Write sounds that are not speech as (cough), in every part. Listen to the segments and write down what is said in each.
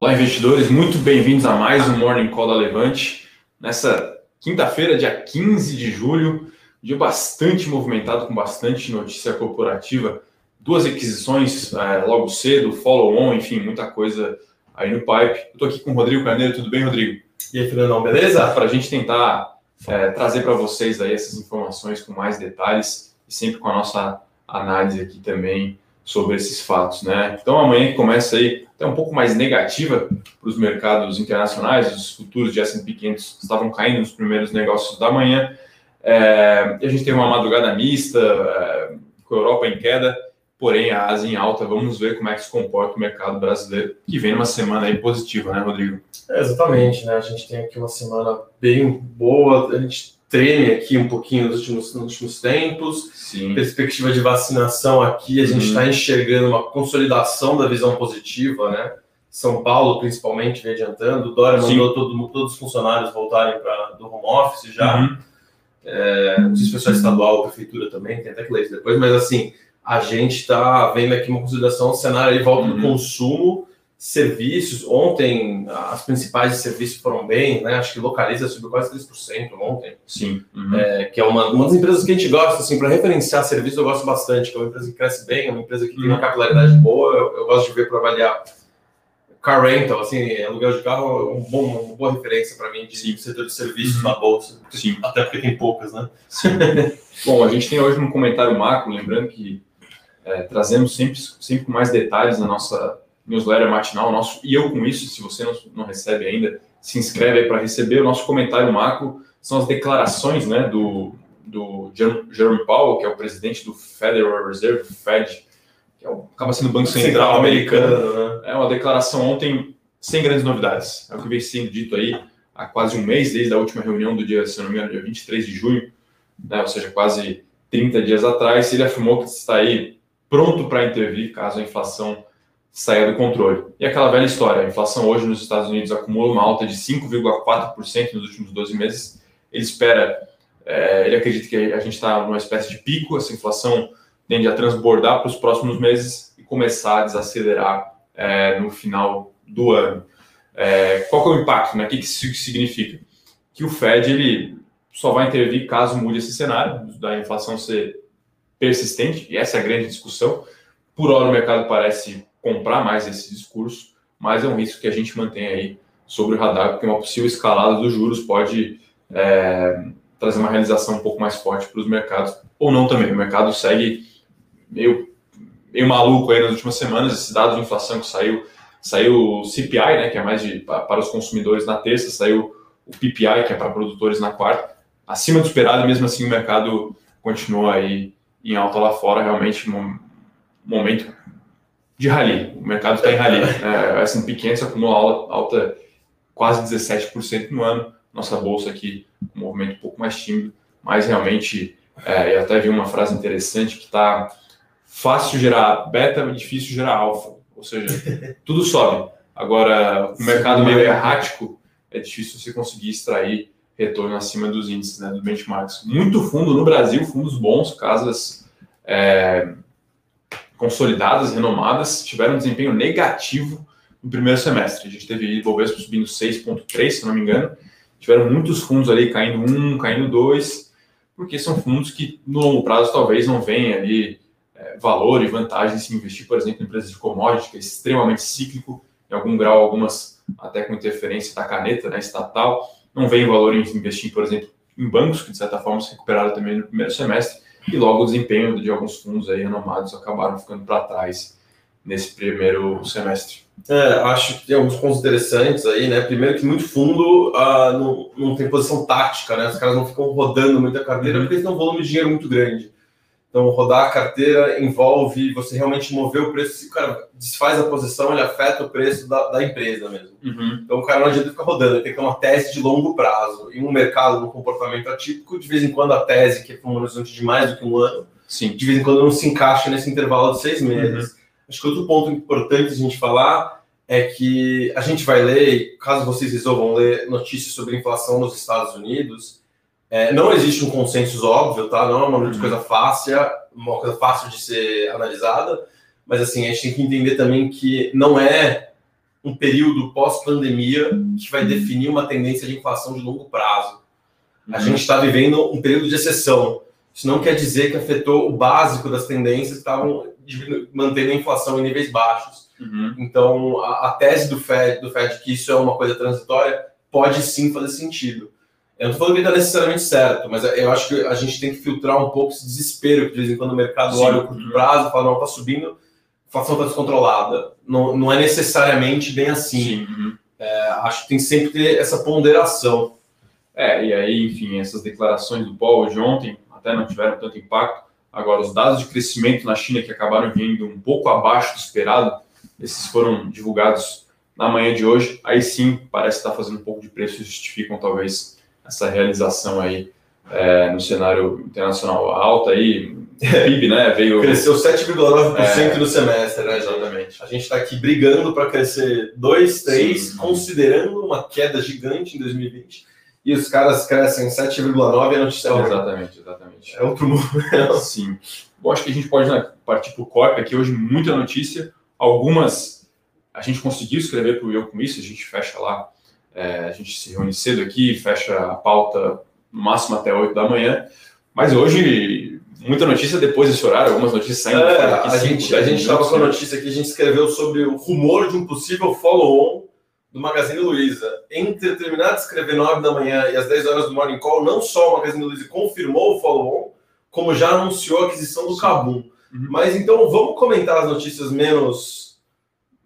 Olá, investidores, muito bem-vindos a mais um Morning Call da Levante. Nessa quinta-feira, dia 15 de julho, dia bastante movimentado, com bastante notícia corporativa, duas aquisições é, logo cedo, follow-on, enfim, muita coisa aí no pipe. Estou aqui com o Rodrigo Carneiro, tudo bem, Rodrigo? E aí, Fernandão, beleza? Para a gente tentar é, trazer para vocês aí essas informações com mais detalhes e sempre com a nossa análise aqui também sobre esses fatos, né? Então amanhã começa aí até um pouco mais negativa para os mercados internacionais, os futuros de S&P 500 estavam caindo nos primeiros negócios da manhã, é, e a gente tem uma madrugada mista, é, com a Europa em queda, porém a Ásia em alta. Vamos ver como é que se comporta o mercado brasileiro, que vem numa semana aí positiva, né, Rodrigo? É, exatamente, né? A gente tem aqui uma semana bem boa, a gente treme aqui um pouquinho nos últimos, nos últimos tempos. Sim. Perspectiva de vacinação aqui, a gente está uhum. enxergando uma consolidação da visão positiva, né? São Paulo, principalmente, vem adiantando. O Dória Sim. mandou todo, todos os funcionários voltarem para do home office já. Uhum. É, não sei se foi só estadual prefeitura também, tem até que ler isso depois, mas assim, a gente está vendo aqui uma consolidação, o cenário aí volta uhum. do consumo serviços, ontem as principais serviços foram bem, né? Acho que localiza subiu quase 3% ontem. Sim. Uhum. É, que é uma, uma das empresas que a gente gosta, assim, para referenciar serviço eu gosto bastante, que é uma empresa que cresce bem, é uma empresa que uhum. tem uma uhum. capilaridade boa, eu, eu, gosto de ver para avaliar car rental, assim, aluguel de carro é um bom, uma boa referência para mim de Sim. setor de serviços uhum. na bolsa. Sim. Até porque tem poucas, né? (laughs) bom, a gente tem hoje um comentário macro, lembrando que é, trazemos sempre, sempre com mais detalhes na nossa newsletter matinal nosso, e eu com isso, se você não, não recebe ainda, se inscreve aí para receber o nosso comentário macro, são as declarações né, do, do Jerome Powell, que é o presidente do Federal Reserve, Fed, que é o, acaba sendo o Banco Central, americano né? É uma declaração ontem sem grandes novidades. É o que vem sendo dito aí há quase um mês, desde a última reunião do dia, se não me engano, dia 23 de junho, né, ou seja, quase 30 dias atrás, ele afirmou que está aí pronto para intervir caso a inflação saia do controle. E aquela velha história, a inflação hoje nos Estados Unidos acumula uma alta de 5,4% nos últimos 12 meses. Ele espera, é, ele acredita que a gente está numa espécie de pico, essa inflação tende a transbordar para os próximos meses e começar a desacelerar é, no final do ano. É, qual é o impacto? Né? O que isso significa? Que o Fed ele só vai intervir caso mude esse cenário da inflação ser persistente, e essa é a grande discussão. Por hora, o mercado parece comprar mais esse discurso, mas é um risco que a gente mantém aí sobre o radar, porque uma possível escalada dos juros pode é, trazer uma realização um pouco mais forte para os mercados, ou não também. O mercado segue meio, meio maluco aí nas últimas semanas, esse dado de inflação que saiu, saiu o CPI, né, que é mais de, para os consumidores na terça, saiu o PPI, que é para produtores na quarta, acima do esperado, mesmo assim o mercado continua aí em alta lá fora, realmente um momento de rally. O mercado está em rally. É, a S&P 500 acumula alta quase 17% no ano. Nossa bolsa aqui, um movimento um pouco mais tímido, mas realmente, é, eu até vi uma frase interessante que está fácil gerar beta, difícil gerar alfa. Ou seja, (laughs) tudo sobe. Agora, o mercado meio errático, é difícil você conseguir extrair retorno acima dos índices, né, dos benchmarks. Muito fundo no Brasil, fundos bons, casas é, consolidadas, renomadas, tiveram um desempenho negativo no primeiro semestre. A gente teve Ibovespa subindo 6,3, se não me engano. Tiveram muitos fundos ali caindo 1, caindo 2, porque são fundos que no longo prazo talvez não venham ali é, valor e vantagem se investir, por exemplo, em empresas de commodity, que é extremamente cíclico, em algum grau, algumas até com interferência da caneta né, estatal. Não vem valor em investir, por exemplo, em bancos, que de certa forma se recuperaram também no primeiro semestre e logo o desempenho de alguns fundos aí renomados acabaram ficando para trás nesse primeiro semestre. É, acho que tem alguns pontos interessantes aí, né? Primeiro que muito fundo ah, não, não tem posição tática, né? Os caras não ficam rodando muita carteira uhum. porque eles têm um volume de dinheiro muito grande. Então, rodar a carteira envolve você realmente mover o preço. Se o cara desfaz a posição, ele afeta o preço da, da empresa mesmo. Uhum. Então, o cara não adianta ficar rodando, ele tem que ter uma tese de longo prazo. Em um mercado, no comportamento atípico, de vez em quando a tese, que é um horizonte de mais do que um ano, Sim. de vez em quando não se encaixa nesse intervalo de seis meses. Uhum. Acho que outro ponto importante a gente falar é que a gente vai ler, caso vocês resolvam ler notícias sobre inflação nos Estados Unidos, é, não existe um consenso óbvio, tá? Não é uma uhum. coisa fácil, uma coisa fácil de ser analisada, mas assim, a gente tem que entender também que não é um período pós-pandemia que vai definir uma tendência de inflação de longo prazo. A uhum. gente está vivendo um período de exceção. Isso não quer dizer que afetou o básico das tendências que estavam mantendo a inflação em níveis baixos. Uhum. Então, a, a, tese do Fed, do Fed que isso é uma coisa transitória pode sim fazer sentido. Eu não estou falando que está necessariamente certo, mas eu acho que a gente tem que filtrar um pouco esse desespero que de vez em quando o mercado sim. olha o curto prazo e fala, não, está subindo, a inflação está descontrolada. Não, não é necessariamente bem assim. Uhum. É, acho que tem sempre que ter essa ponderação. É, e aí, enfim, essas declarações do Paul de ontem até não tiveram tanto impacto. Agora, os dados de crescimento na China que acabaram vindo um pouco abaixo do esperado, esses foram divulgados na manhã de hoje. Aí sim, parece estar fazendo um pouco de preço e justificam talvez essa realização aí é, no cenário internacional alta aí. PIB, né? Veio. Cresceu 7,9% é, no semestre, né? Exatamente. A gente está aqui brigando para crescer 2, 3, sim. considerando uma queda gigante em 2020 e os caras crescem 7,9 e a notícia é Exatamente, exatamente. É outro mundo. (laughs) Sim. Bom, acho que a gente pode né, partir para o corte aqui hoje, muita notícia. Algumas a gente conseguiu escrever para o Eu Com Isso, a gente fecha lá, é, a gente se reúne cedo aqui, fecha a pauta no máximo até 8 da manhã. Mas hoje, muita notícia depois desse horário, algumas notícias saindo. É, a, gente, a gente estava com a notícia aqui, a gente escreveu sobre o rumor de um possível follow-on do Magazine Luiza, entre terminar de escrever 9 da manhã e as 10 horas do Morning Call, não só o Magazine Luiza confirmou o follow-on, como já anunciou a aquisição do Cabum. Uhum. Mas então vamos comentar as notícias menos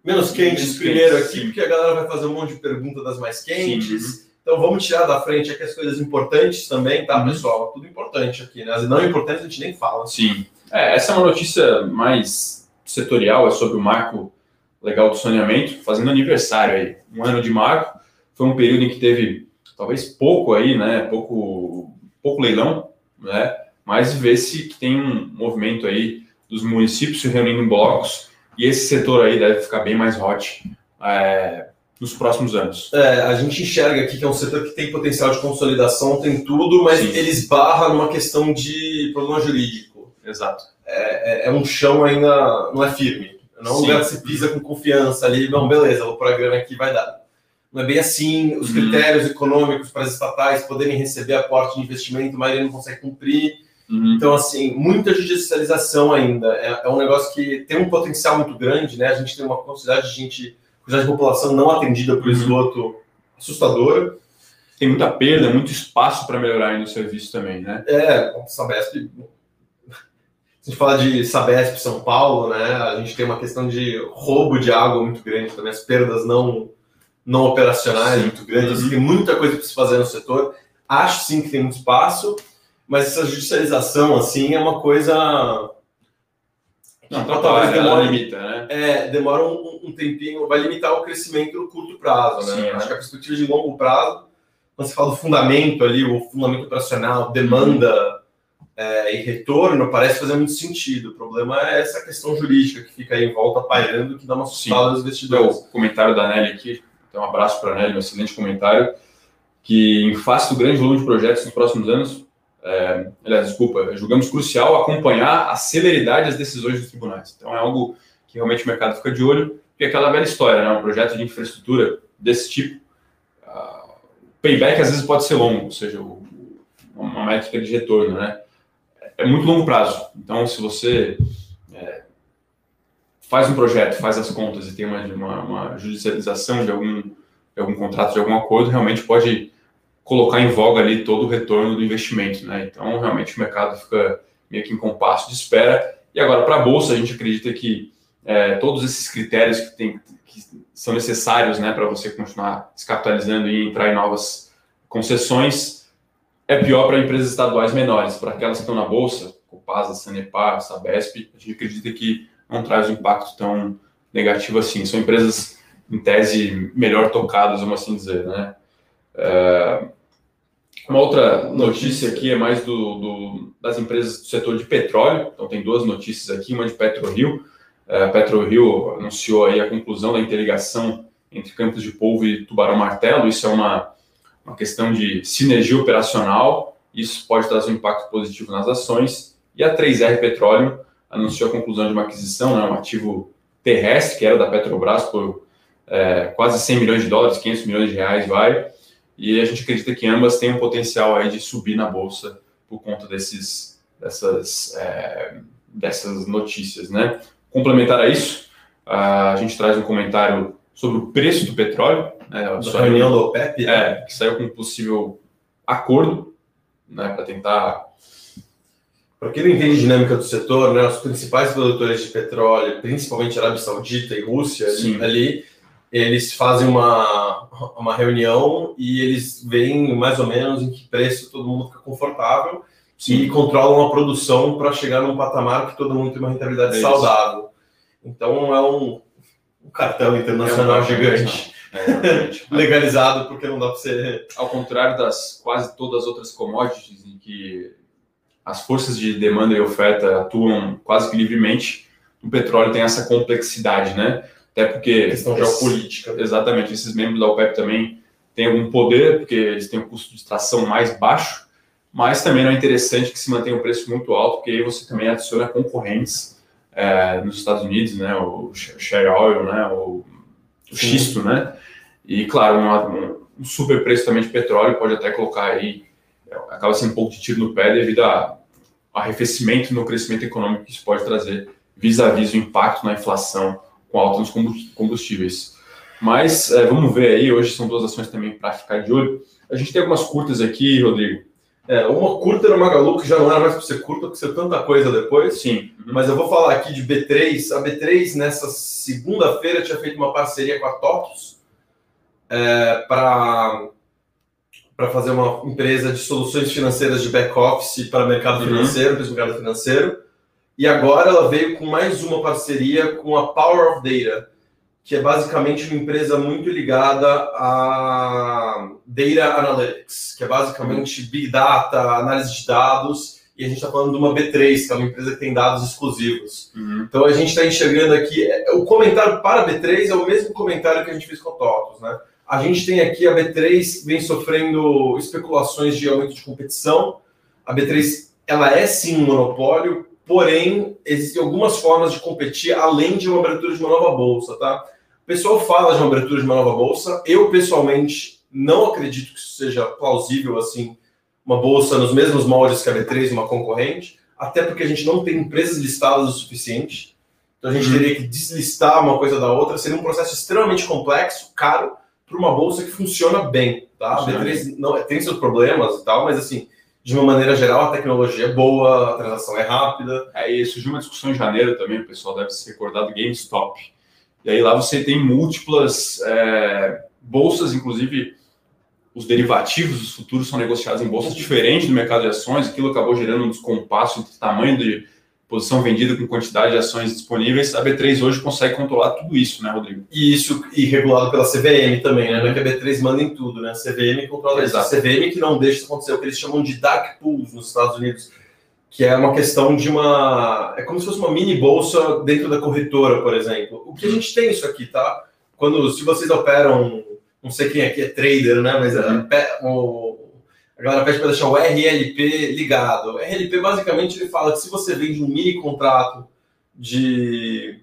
menos quentes primeiro aqui, porque a galera vai fazer um monte de perguntas das mais quentes. Sim. Uhum. Então vamos tirar da frente aqui as coisas importantes também, tá, uhum. pessoal? Tudo importante aqui, né? As não importantes a gente nem fala. Sim. É, essa é uma notícia mais setorial, é sobre o marco legal do saneamento, fazendo aniversário aí, um ano de marco. Foi um período em que teve talvez pouco aí, né? Pouco, pouco leilão, né? Mas vê-se que tem um movimento aí dos municípios se reunindo em blocos e esse setor aí deve ficar bem mais hot é, nos próximos anos. É, a gente enxerga aqui que é um setor que tem potencial de consolidação, tem tudo, mas Sim. ele esbarra numa questão de problema jurídico. Exato. É, é, é um chão ainda não é firme. Não é um lugar que você pisa com confiança ali, não, beleza, vou pôr a grana aqui, vai dar. Não é bem assim, os uhum. critérios econômicos para as estatais poderem receber aporte de investimento, a maioria não consegue cumprir. Uhum. Então, assim, muita judicialização ainda. É, é, um negócio que tem um potencial muito grande, né? A gente tem uma quantidade de gente, quantidade de população não atendida por uhum. esgoto assustadora. Tem muita perda, muito espaço para melhorar ainda o serviço também, né? É, Sabesp (laughs) a gente fala de Sabesp São Paulo, né? A gente tem uma questão de roubo de água muito grande também, as perdas não, não operacionais sim. muito grandes. Uhum. Tem muita coisa para se fazer no setor. Acho sim que tem muito espaço, mas essa judicialização, assim, é uma coisa. Não, tá, talvez demora, limita, né? É, demora um, um, tempinho, vai limitar o crescimento no curto prazo, né? Sim, Acho né? que a perspectiva de longo prazo, quando você fala do fundamento ali, o fundamento operacional, demanda é, e retorno parece fazer muito sentido. O problema é essa questão jurídica que fica aí em volta pairando, que dá uma assustada nos investidores. O comentário da Nelly aqui, então um abraço para a Nelly, um excelente comentário, que em face do grande volume de projetos nos próximos anos, é, aliás, desculpa, julgamos crucial acompanhar a celeridade das decisões dos tribunais. Então é algo que realmente o mercado fica de olho, porque é aquela velha história, né? um projeto de infraestrutura desse tipo, uh, o payback às vezes pode ser longo, ou seja, o, uma métrica de retorno, né? é muito longo prazo. Então, se você é, faz um projeto, faz as contas e tem uma, uma, uma judicialização de algum, de algum contrato, de algum acordo, realmente pode colocar em voga ali todo o retorno do investimento. Né? Então, realmente, o mercado fica meio que em compasso de espera. E agora, para a Bolsa, a gente acredita que é, todos esses critérios que, tem, que são necessários né, para você continuar se capitalizando e entrar em novas concessões é pior para empresas estaduais menores, para aquelas que estão na Bolsa, Copasa, Sanepar, Sabesp, a gente acredita que não traz um impacto tão negativo assim. São empresas, em tese, melhor tocadas, vamos assim dizer, né? É... Uma outra notícia aqui é mais do, do, das empresas do setor de petróleo. Então, tem duas notícias aqui, uma de PetroRio. É, a PetroRio anunciou aí a conclusão da interligação entre Campos de Polvo e Tubarão Martelo. Isso é uma uma questão de sinergia operacional, isso pode trazer um impacto positivo nas ações. E a 3R Petróleo anunciou a conclusão de uma aquisição, né, um ativo terrestre, que era da Petrobras por é, quase 100 milhões de dólares, 500 milhões de reais vai, e a gente acredita que ambas têm um potencial aí de subir na bolsa por conta desses, dessas, é, dessas notícias, né? Complementar a isso, a gente traz um comentário sobre o preço do petróleo. Né, da reunião do OPEP? É, que saiu com um possível acordo né, para tentar. Para quem não entende a dinâmica do setor, né, os principais produtores de petróleo, principalmente Arábia Saudita e Rússia, ali, eles fazem uma, uma reunião e eles veem mais ou menos em que preço todo mundo fica confortável Sim. e controlam a produção para chegar num patamar que todo mundo tem uma rentabilidade é saudável. Então é um, um cartão internacional é um gigante. É, (laughs) legalizado porque não dá para ser. Ao contrário das quase todas as outras commodities em que as forças de demanda e oferta atuam quase que livremente, o petróleo tem essa complexidade, né? Até porque. questão geopolítica. Exatamente, esses membros da OPEP também têm algum poder, porque eles têm um custo de extração mais baixo, mas também não é interessante que se mantenha um preço muito alto, porque aí você também adiciona concorrentes é, nos Estados Unidos, né? O share oil, né? O, o xisto, né? E, claro, um, um super preço também de petróleo pode até colocar aí, acaba sendo um pouco de tiro no pé devido a arrefecimento no crescimento econômico que isso pode trazer vis-à-vis -vis o impacto na inflação com alta nos combustíveis. Mas é, vamos ver aí, hoje são duas ações também para ficar de olho. A gente tem algumas curtas aqui, Rodrigo. É, uma curta no Magalu, que já não era mais para ser curta, porque ser tanta coisa depois. Sim. Uhum. Mas eu vou falar aqui de B3. A B3, nessa segunda-feira, tinha feito uma parceria com a TOTUS é, para para fazer uma empresa de soluções financeiras de back-office para o mercado uhum. financeiro, para o mercado financeiro. E agora ela veio com mais uma parceria com a Power of Data, que é basicamente uma empresa muito ligada a Data Analytics, que é basicamente Big Data, análise de dados, e a gente está falando de uma B3, que é uma empresa que tem dados exclusivos. Uhum. Então a gente está enxergando aqui, é, o comentário para a B3 é o mesmo comentário que a gente fez com a TOTOS, né? A gente tem aqui a B3 vem sofrendo especulações de aumento de competição. A B3 ela é sim um monopólio, porém existem algumas formas de competir além de uma abertura de uma nova bolsa, tá? O pessoal fala de uma abertura de uma nova bolsa. Eu, pessoalmente, não acredito que isso seja plausível, assim, uma bolsa nos mesmos moldes que a B3, uma concorrente, até porque a gente não tem empresas listadas o suficiente. Então a gente uhum. teria que deslistar uma coisa da outra. Seria um processo extremamente complexo, caro, para uma bolsa que funciona bem. Tá? A B3 não, tem seus problemas e tal, mas assim, de uma maneira geral, a tecnologia é boa, a transação é rápida. É, e surgiu uma discussão em janeiro também, o pessoal deve se recordar do GameStop e aí lá você tem múltiplas é, bolsas, inclusive os derivativos, os futuros são negociados em bolsas diferentes do mercado de ações. Aquilo acabou gerando um descompasso entre tamanho de posição vendida com quantidade de ações disponíveis. A B3 hoje consegue controlar tudo isso, né, Rodrigo? E isso e regulado pela CVM também, né? Não é que a B3 manda em tudo, né? A CVM controla isso. A CVM que não deixa isso acontecer, o que eles chamam de dark pools nos Estados Unidos que é uma questão de uma. É como se fosse uma mini bolsa dentro da corretora, por exemplo. O que a gente tem isso aqui, tá? Quando, se vocês operam, não sei quem aqui é trader, né? Mas uhum. a, o, a galera pede para deixar o RLP ligado. O RLP, basicamente, ele fala que se você vende um mini contrato de,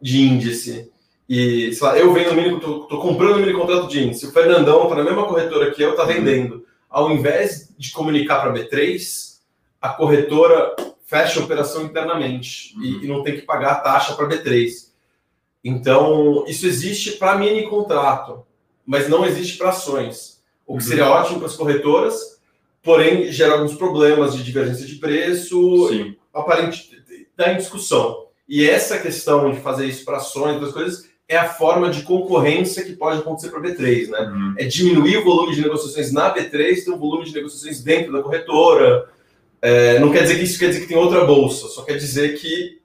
de índice e, sei lá, eu vendo um mini, tô, tô comprando um mini contrato de índice, o Fernandão está na mesma corretora que eu, está vendendo. Ao invés de comunicar para a B3, a corretora fecha a operação internamente uhum. e, e, não tem que pagar a taxa para B3. Então, isso existe para mini contrato, mas não existe para ações. O que uhum. seria ótimo para as corretoras, porém gera alguns problemas de divergência de preço, Sim. aparente está em discussão. E essa questão de fazer isso para ações, outras coisas, é a forma de concorrência que pode acontecer para a B3, né? Uhum. É diminuir o volume de negociações na B3, ter um volume de negociações dentro da corretora, é, não quer dizer que isso quer dizer que tem outra bolsa, só quer dizer que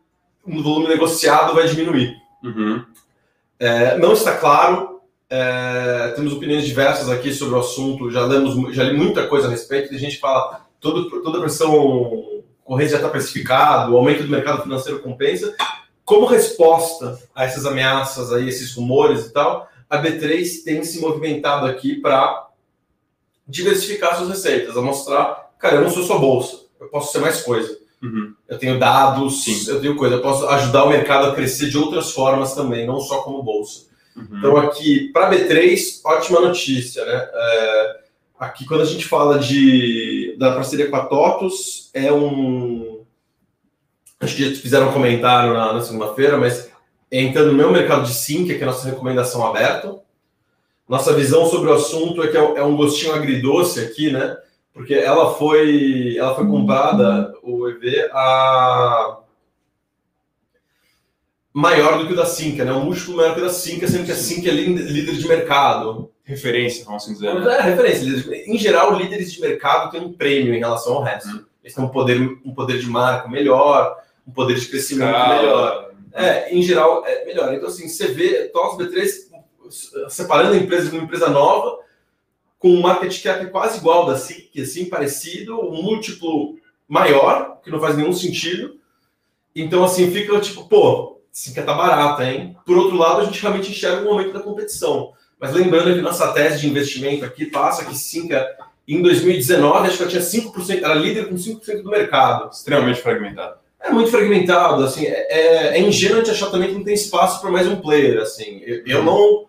o volume negociado vai diminuir. Uhum. É, não está claro, é, temos opiniões diversas aqui sobre o assunto, já, lemos, já li muita coisa a respeito, tem gente que fala todo, toda a pressão corrente já está precificado, o aumento do mercado financeiro compensa. Como resposta a essas ameaças, a esses rumores e tal, a B3 tem se movimentado aqui para diversificar suas receitas, a mostrar, cara, eu não sou sua bolsa eu posso ser mais coisa. Uhum. Eu tenho dados, Sim. eu tenho coisa, eu posso ajudar o mercado a crescer de outras formas também, não só como bolsa. Uhum. Então, aqui, para B3, ótima notícia, né? É, aqui, quando a gente fala de, da parceria com a TOTUS, é um. Acho que já fizeram um comentário na, na segunda-feira, mas entrando no meu mercado de sim, que é a nossa recomendação aberta. Nossa visão sobre o assunto é que é, é um gostinho agridoce aqui, né? Porque ela foi, ela foi comprada, o EV, a maior do que o da Cinca, né? Um múltiplo maior que o da Cinca, sendo que a Cinca é líder de mercado. Referência, vamos assim dizer. Né? É, referência. Em geral, líderes de mercado têm um prêmio em relação ao resto. Hum. Eles têm um poder, um poder de marca melhor, um poder de crescimento melhor. É, em geral, é melhor. Então, assim, você vê TOS B3 separando a empresa de uma empresa nova, com um market cap quase igual da SIC, assim, parecido, um múltiplo maior, que não faz nenhum sentido. Então, assim, fica tipo, pô, Sinca tá barata, hein? Por outro lado, a gente realmente enxerga o momento da competição. Mas lembrando que nossa tese de investimento aqui passa que Sinca, em 2019, acho que ela tinha 5%, era líder com 5% do mercado. Extremamente fragmentado. É muito fragmentado, assim, é, é, é ingênuo de achar também que não tem espaço para mais um player, assim. Eu, eu não...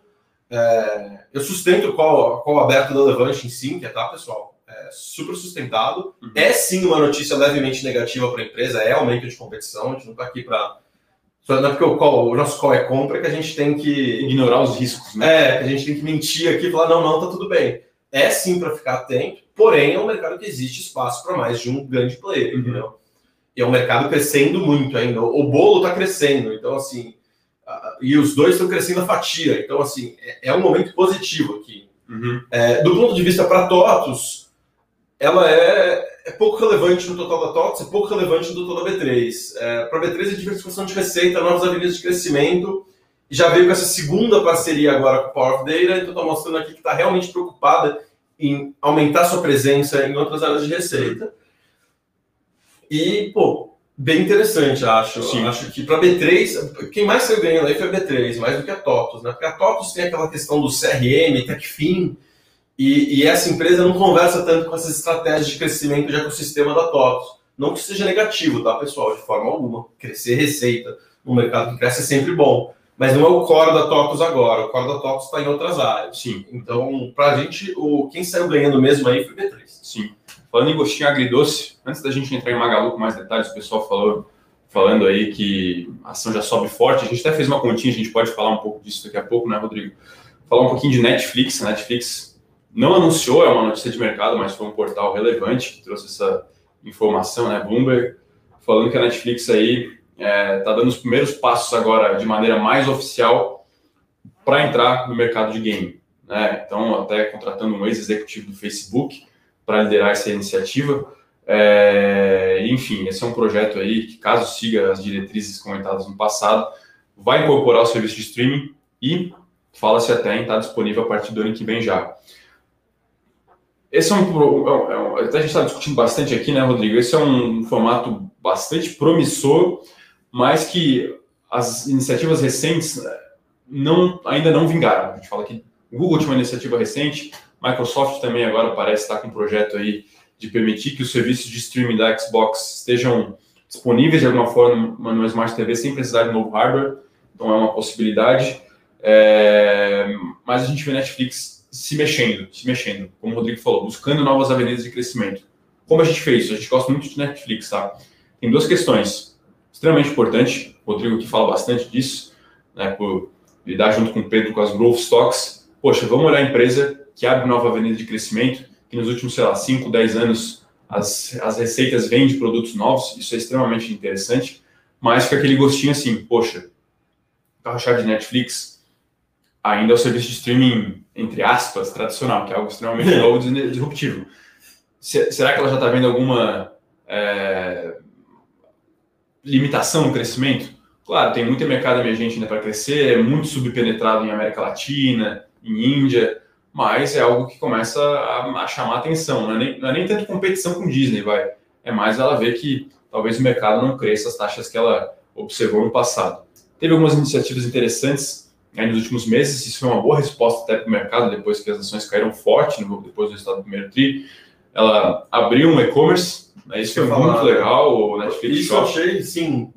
É, eu sustento o call, call aberto da Levante em Sinca, tá, pessoal? É super sustentado. Uhum. É sim uma notícia levemente negativa para a empresa, é aumento de competição, a gente não está aqui para só não é porque o, call, o nosso call é compra que a gente tem que. Ignorar os riscos, né? É, que a gente tem que mentir aqui e falar, não, não, tá tudo bem. É sim para ficar atento, porém é um mercado que existe espaço para mais de um grande player, uhum. entendeu? E é um mercado crescendo muito ainda. O bolo está crescendo, então assim. E os dois estão crescendo a fatia. Então, assim, é, é um momento positivo aqui. Uhum. É, do ponto de vista para TOTUS, ela é, é, pouco relevante no total da TOTS, é pouco relevante no total da B3. É, Para a B3 é diversificação de receita, novas avenidas de crescimento, e já veio com essa segunda parceria agora com o Power of Data, então está mostrando aqui que está realmente preocupada em aumentar sua presença em outras áreas de receita. E, pô, bem interessante, acho. Sim. Acho que para B3, quem mais saiu ganhando aí foi a B3, mais do que a TOTOS, né? Porque a TOTOS tem aquela questão do CRM, TechFin, e, e, essa empresa não conversa tanto com essas estratégias de crescimento de ecossistema da TOTOS. Não que seja negativo, tá, pessoal? De forma alguma. Crescer receita no mercado que cresce é sempre bom. Mas não é o core da TOTOS agora. O core da TOTOS está em outras áreas. Sim. Então, para a gente, o, quem saiu ganhando mesmo aí foi o B3. Sim. Falando em gostinho agridoce, antes da gente entrar em Magalu com mais detalhes, o pessoal falou, falando aí que a ação já sobe forte. A gente até fez uma continha, a gente pode falar um pouco disso daqui a pouco, né, Rodrigo? Falar um pouquinho de Netflix. A Netflix não anunciou, é uma notícia de mercado, mas foi um portal relevante que trouxe essa informação, né? Bloomberg, falando que a Netflix aí está é, tá dando os primeiros passos agora de maneira mais oficial para entrar no mercado de game. Né? Então, até contratando um ex-executivo do Facebook para liderar essa iniciativa. É, enfim, esse é um projeto aí que, caso siga as diretrizes comentadas no passado, vai incorporar o serviço de streaming e fala-se até em estar disponível a partir do ano que vem já. Esse é um, é um, é até a gente está discutindo bastante aqui, né, Rodrigo? Esse é um formato bastante promissor, mas que as iniciativas recentes eh, não, ainda não vingaram. A gente fala que o Google tinha uma iniciativa recente, Microsoft também agora parece estar com um projeto aí de permitir que os serviços de streaming da Xbox estejam disponíveis de alguma forma no Smart TV sem precisar de novo hardware. Então é uma possibilidade. É, mas a gente vê Netflix se mexendo, se mexendo, como o Rodrigo falou, buscando novas avenidas de crescimento. Como a gente fez isso? A gente gosta muito de Netflix, tá? Tem duas questões extremamente importantes. O Rodrigo que fala bastante disso, né, por lidar junto com o Pedro com as growth stocks. Poxa, vamos olhar a empresa que abre nova avenida de crescimento, que nos últimos, sei lá, 5, 10 anos as, as receitas vêm de produtos novos, isso é extremamente interessante, mas fica aquele gostinho assim, poxa, carro-chave de Netflix, ainda é o serviço de streaming, entre aspas, tradicional, que é algo extremamente (laughs) novo e disruptivo. será que ela já está vendo alguma é, limitação no crescimento? Claro, tem muito mercado emergente ainda para crescer, é muito subpenetrado em América Latina, em Índia, mas é algo que começa a, a chamar atenção. Não é, nem, não é nem tanto competição com Disney, vai. É mais ela ver que talvez o mercado não cresça as taxas que ela observou no passado. Teve algumas iniciativas interessantes aí nos últimos meses. Isso foi uma boa resposta até para o mercado, depois que as ações caíram forte, no, depois do resultado do primeiro TRI. Ela abriu um e-commerce, né, isso foi muito legal, o Netflix Isso eu achei, sim,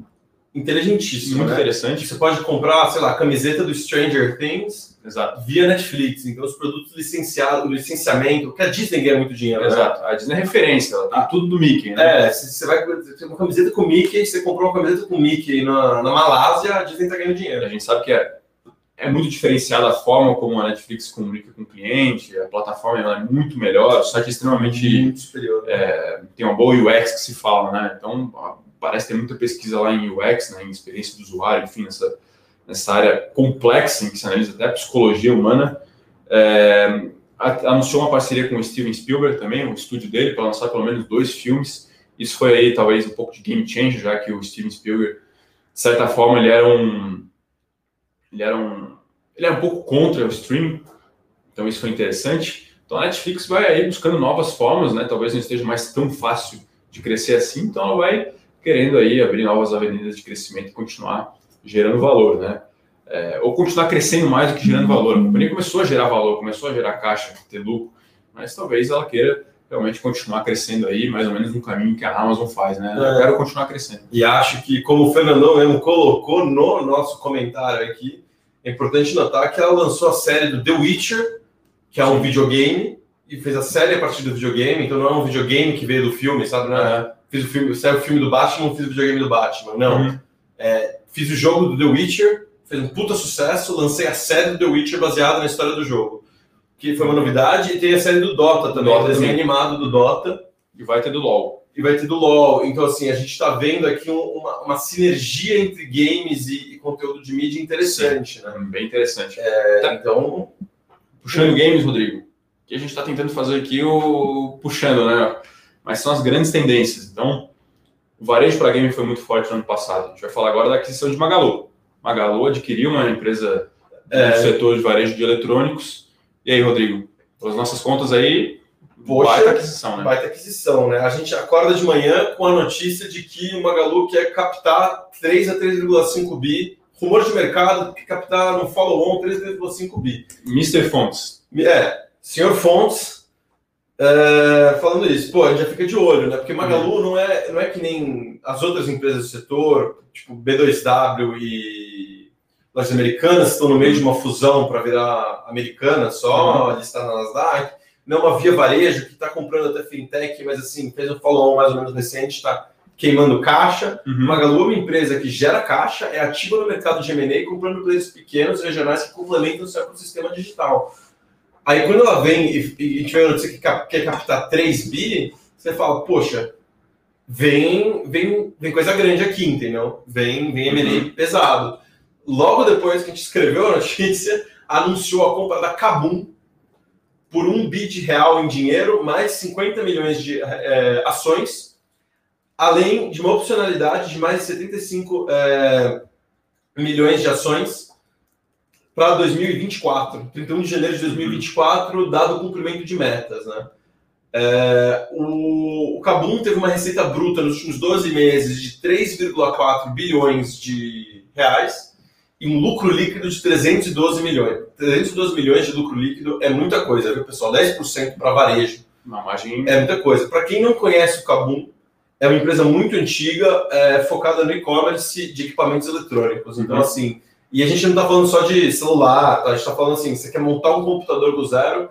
inteligentíssimo. Muito né? interessante. Você pode comprar, sei lá, a camiseta do Stranger Things Exato. via Netflix. Então, os produtos licenciados, licenciamento, porque a Disney ganha muito dinheiro, né? Exato. A Disney é referência, ela tem tudo do Mickey, né? É, você vai ter uma camiseta com Mickey, você comprou uma camiseta com Mickey na, na Malásia, a Disney tá ganhando dinheiro. A gente sabe que é, é muito diferenciada a forma como a Netflix comunica com o cliente, a plataforma é muito melhor, o site é extremamente muito superior. é, tem uma boa UX que se fala, né? Então parece ter muita pesquisa lá em UX, né, em experiência do usuário, enfim, nessa, nessa área complexa em que se analisa até a psicologia humana. É, anunciou uma parceria com o Steven Spielberg também, o estúdio dele, para lançar pelo menos dois filmes. Isso foi aí talvez um pouco de game changer, já que o Steven Spielberg, de certa forma, ele era um ele era um ele é um pouco contra o streaming, então isso foi interessante. Então a Netflix vai aí buscando novas formas, né? Talvez não esteja mais tão fácil de crescer assim, então ela vai querendo aí abrir novas avenidas de crescimento e continuar gerando valor, né? É, ou continuar crescendo mais do que gerando valor. A companhia começou a gerar valor, começou a gerar caixa, ter lucro, mas talvez ela queira realmente continuar crescendo aí, mais ou menos no caminho que a Amazon faz, né? Eu É. quero continuar crescendo. E acho que, como o Fernandão mesmo colocou no nosso comentário aqui, é importante notar que ela lançou a série do The Witcher, que é um Sim. videogame, e fez a série a partir do videogame, então não é um videogame que veio do filme, sabe? Não é, fiz o filme, saiu o filme do Batman, não fiz o videogame do Batman. Não. Uhum. Fiz o jogo do The Witcher, fez um puta sucesso, lancei a série do The Witcher baseada na história do jogo. Que foi uma novidade, e tem a série do Dota também, Dota o desenho também. animado do Dota. E vai ter do LoL. e vai ter do LoL. Então, assim, a gente está vendo aqui um- uma, uma sinergia entre games e, e conteúdo de mídia interessante, né? Bem interessante. É, então, Puxando games, Rodrigo, que a gente está tentando fazer aqui o puxando, né? Mas são as grandes tendências. Então, o varejo para game foi muito forte no ano passado. A gente vai falar agora da aquisição de Magalu. Magalu adquiriu uma empresa É. do setor de varejo de eletrônicos. E aí, Rodrigo, pelas nossas contas aí, Poxa, baita aquisição, né? baita aquisição, né? A gente acorda de manhã com a notícia de que o Magalu quer captar 3 a 3,5 bi. Rumor de mercado que captar no follow-on 3,5 bi. Mr. Fontes. É, senhor Fontes, é, falando isso, pô, a gente já fica de olho, né? Porque Magalu não, é, não é que nem as outras empresas do setor, tipo B2W e lojas americanas, estão no meio de uma fusão para virar americana só, listar na Nasdaq. Não uma via varejo que está comprando até fintech, mas assim, fez um follow-on mais ou menos recente, está queimando caixa. Uhum. Magalu é uma empresa que gera caixa, é ativa no mercado de M&A, comprando players pequenos, regionais que complementam o seu ecossistema digital. Aí quando ela vem e, e a vê a notícia que quer captar 3 bi, você fala, poxa, vem, vem, vem coisa grande aqui, entendeu? Vem, vem M&A pesado. Logo depois que a gente escreveu a notícia, (laughs) anunciou a compra da Kabum por um bi de real em dinheiro, mais 50 milhões de eh, ações, além de uma opcionalidade de mais de 75 eh, milhões de ações para 2024, 31 de janeiro de 2024, dado o cumprimento de metas, né? É, o, o teve uma receita bruta nos últimos 12 meses de 3,4 bilhões de reais e um lucro líquido de 312 milhões. 312 milhões de lucro líquido é muita coisa, viu, pessoal? 10% para varejo Uma margem é muita coisa. Para quem não conhece o Kabum, é uma empresa muito antiga, é, focada no e-commerce de equipamentos eletrônicos. Então, Uhum. assim, e a gente não está falando só de celular, tá? a gente está falando assim, você quer montar um computador do zero,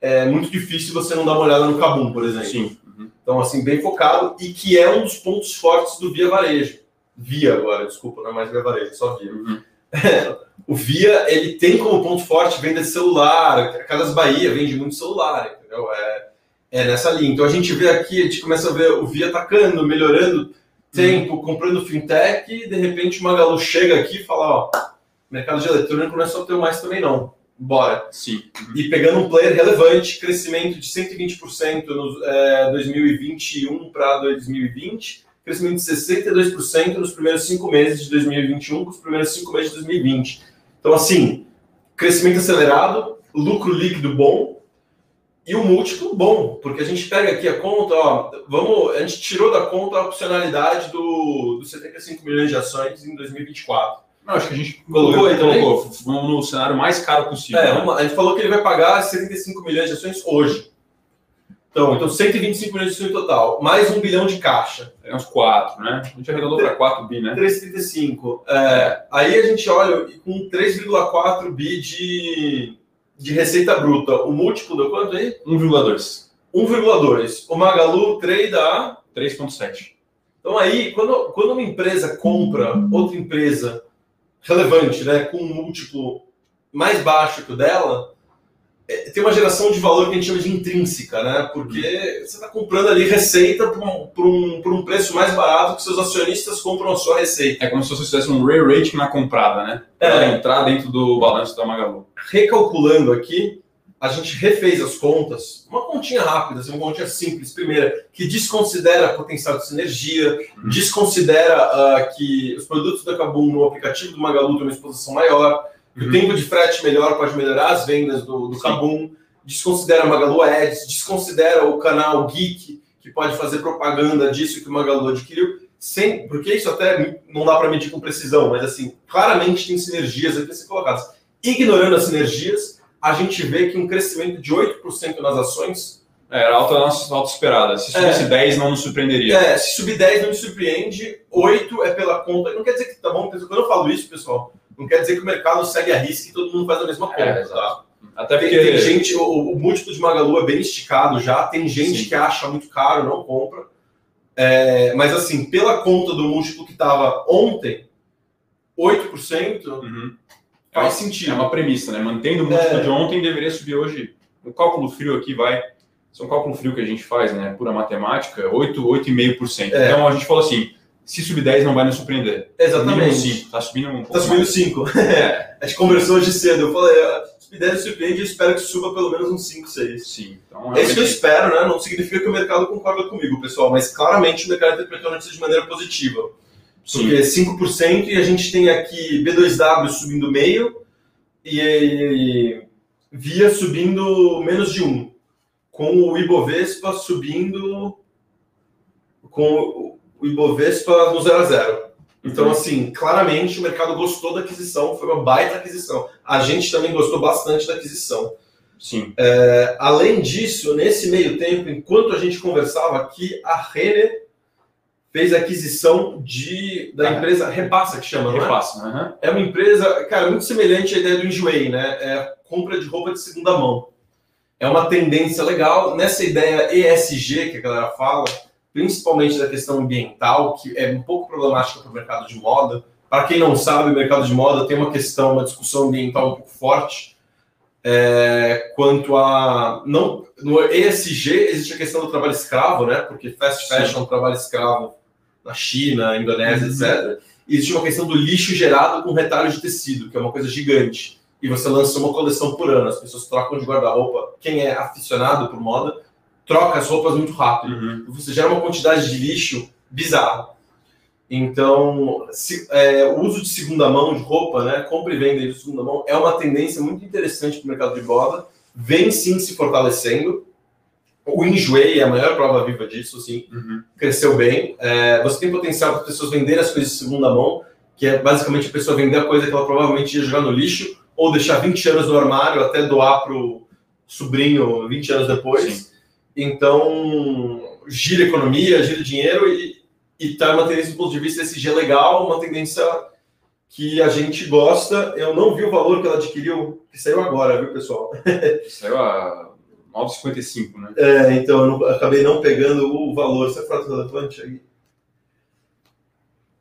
é muito difícil você não dar uma olhada no Kabum, por exemplo. sim. Uhum. Então, assim, bem focado e que é um dos pontos fortes do Via Varejo. Via agora, desculpa, não é mais Via Varejo, só Via. Uhum. (laughs) O Via, ele tem como ponto forte venda de celular, a Casas Bahia vende muito celular, entendeu? É, é nessa linha. Então a gente vê aqui, a gente começa a ver o Via atacando, melhorando tempo, comprando fintech, e de repente o Magalu chega aqui e fala, ó, mercado de eletrônico não é só ter mais também não. Bora. Sim. E pegando um player relevante, crescimento de 120% no é, 2021 para 2020, crescimento de 62% nos primeiros cinco meses de 2021 com os primeiros cinco meses de 2020. Então, assim, crescimento acelerado, lucro líquido bom e o múltiplo bom, porque a gente pega aqui a conta, ó, vamos, a gente tirou da conta a opcionalidade do, dos 75 milhões de ações em 2024. Não, acho que a gente Colocou aí também? colocou. Vamos no cenário mais caro possível. É, né? uma- a gente falou que ele vai pagar 75 milhões de ações hoje. Então, então 125 milhões de total, mais um bilhão de caixa. É uns 4, né? A gente arredondou para 4 bi, né? 3,35. É, aí a gente olha com 3,4 bi de, de receita bruta. O múltiplo deu quanto aí? 1,2. 1,2. O Magalu trade a 3,7. Então aí, quando, quando uma empresa compra outra empresa relevante, né, com um múltiplo mais baixo que o dela, é, tem uma geração de valor que a gente chama de intrínseca, né? Porque você está comprando ali receita por um, por, um, por um preço mais barato que seus acionistas compram a sua receita. É como se você fizesse um re-rating na comprada, né? Para é. entrar dentro do balanço da Magalu. Recalculando aqui, a gente refez as contas, uma continha rápida, assim, uma continha simples, primeira, que desconsidera potencial de sinergia, uhum. desconsidera uh, que os produtos da Kabum no aplicativo do Magalu têm uma exposição maior, uhum. o tempo de frete melhor pode melhorar as vendas do, do Kabum, desconsidera Magalu Ads, desconsidera o canal Geek, que pode fazer propaganda disso que o Magalu adquiriu, sem, porque isso até não dá para medir com precisão, mas assim, claramente tem sinergias aqui a ser colocadas. Ignorando as sinergias, a gente vê que um crescimento de 8% nas ações. É, era alta, alta esperada. Se subisse é, 10, não nos surpreenderia. É, se subir 10 não me surpreende, 8 é pela conta. Não quer dizer que tá bom, quando eu falo isso, pessoal, não quer dizer que o mercado segue a risco e todo mundo faz a mesma conta. É, tá? Até porque tem, tem gente, o, o, múltiplo de Magalu é bem esticado já, tem gente Sim. que acha muito caro, não compra. É, mas assim, pela conta do múltiplo que estava ontem, 8%, uhum. Faz é sentido. É uma premissa, né? Mantendo o múltiplo é. de ontem, deveria subir hoje. O cálculo frio aqui vai. Isso é um cálculo frio que a gente faz, né? Pura matemática, 8, 8,5%. É. Então a gente falou assim: se subir 10 não vai nos surpreender. Exatamente. 5. Tá subindo um Tá subindo 5. (laughs) É. (laughs) a gente conversou hoje cedo. Eu falei, ah, subir 10 surpreende, eu espero que suba pelo menos uns 5, 6. Sim. Então, realmente... É isso que eu espero, né? Não significa que o mercado concorda comigo, pessoal, mas claramente o mercado interpretou a notícia de maneira positiva. Porque Sim. 5% e a gente tem aqui B2W subindo meio e via subindo menos de 1, com o Ibovespa subindo com o Ibovespa no 0 a 0. Então, assim, claramente o mercado gostou da aquisição, foi uma baita aquisição. A gente também gostou bastante da aquisição. Sim. É, além disso, nesse meio tempo, enquanto a gente conversava aqui, a Renner fez a aquisição de, da ah, empresa Repassa, que chama, Repassa, não é? Uhum. É uma empresa, cara, muito semelhante à ideia do Enjoei, né? É compra de roupa de segunda mão. É uma tendência legal. Nessa ideia ESG que a galera fala, principalmente da questão ambiental, que é um pouco problemática para o mercado de moda. Para quem não sabe, o mercado de moda tem uma questão, uma discussão ambiental um pouco forte. É, quanto a não no ESG existe a questão do trabalho escravo, né? Porque fast fashion, Sim. trabalho escravo na China, Indonésia, uhum. etc. E existe uma questão do lixo gerado com retalho de tecido, que é uma coisa gigante. E você lança uma coleção por ano, as pessoas trocam de guarda-roupa. Quem é aficionado por moda troca as roupas muito rápido. Uhum. Você gera uma quantidade de lixo bizarra. Então, se, é, o uso de segunda mão de roupa, né, compra e venda de segunda mão, é uma tendência muito interessante para o mercado de moda. Vem sim se fortalecendo. O Enjoei é a maior prova viva disso, assim, uhum. cresceu bem. É, você tem potencial para as pessoas venderem as coisas de segunda mão, que é basicamente a pessoa vender a coisa que ela provavelmente ia jogar no lixo, ou deixar 20 anos no armário até doar para o sobrinho 20 anos depois. Sim. Então, gira economia, gira dinheiro e está uma tendência do ponto de vista SG legal, uma tendência que a gente gosta. Eu não vi o valor que ela adquiriu, que saiu agora, viu, pessoal? (laughs) Saiu a 9,55, né? É, então eu não, acabei não pegando o valor. Você é fato relevante aí? O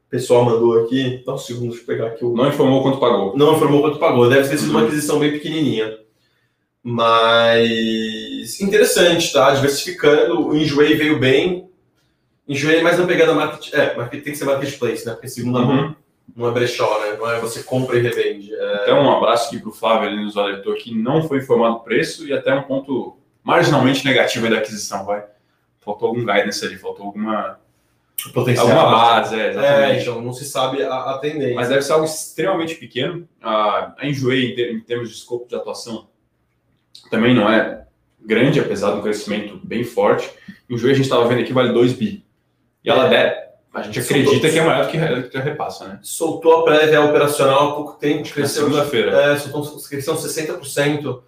pessoal mandou aqui. Dá um segundo, deixa eu pegar aqui o. Não informou quanto pagou. Não informou quanto pagou. Deve ter sido uma aquisição bem pequenininha. Mas interessante, tá? Diversificando. O Enjoei veio bem. Enjoei mais na pegada market. É, tem que ser marketplace, né? Porque segunda uhum. mão não é brechó, né? Não é você compra e revende. É... Então, um abraço aqui para o Flávio, ali nos alertou que não foi informado o preço e até um ponto marginalmente negativa da aquisição, vai. Faltou algum guidance ali, faltou alguma potencial. Alguma base, é, exatamente. É, então não se sabe a, a, tendência. Mas deve ser algo extremamente pequeno. A, a Enjoei, em, termos de escopo de atuação, também não é grande, apesar do crescimento bem forte. Enjoei, a gente estava vendo aqui, vale 2 bi. E ela é. der, a gente acredita Soltou, que é maior do que, que a repassa, né? Soltou a prévia operacional há pouco tempo. Cresceu segunda-feira. É, soltou, cresceu 60%.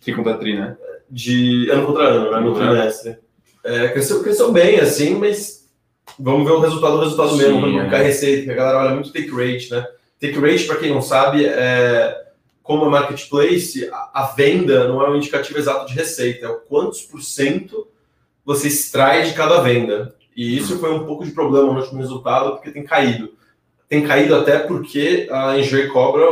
Tri contra tri, né? de ano contra ano, né, no trimestre. É, cresceu, cresceu bem, assim, mas vamos ver o resultado do resultado Sim, mesmo, vamos é. a receita, que a galera olha muito take rate, né? Take rate, para quem não sabe, é como é marketplace, a, a venda não é um indicativo exato de receita, é o quantos por cento você extrai de cada venda. E isso foi um pouco de problema no último resultado, porque tem caído. Tem caído até porque a Enjoy cobra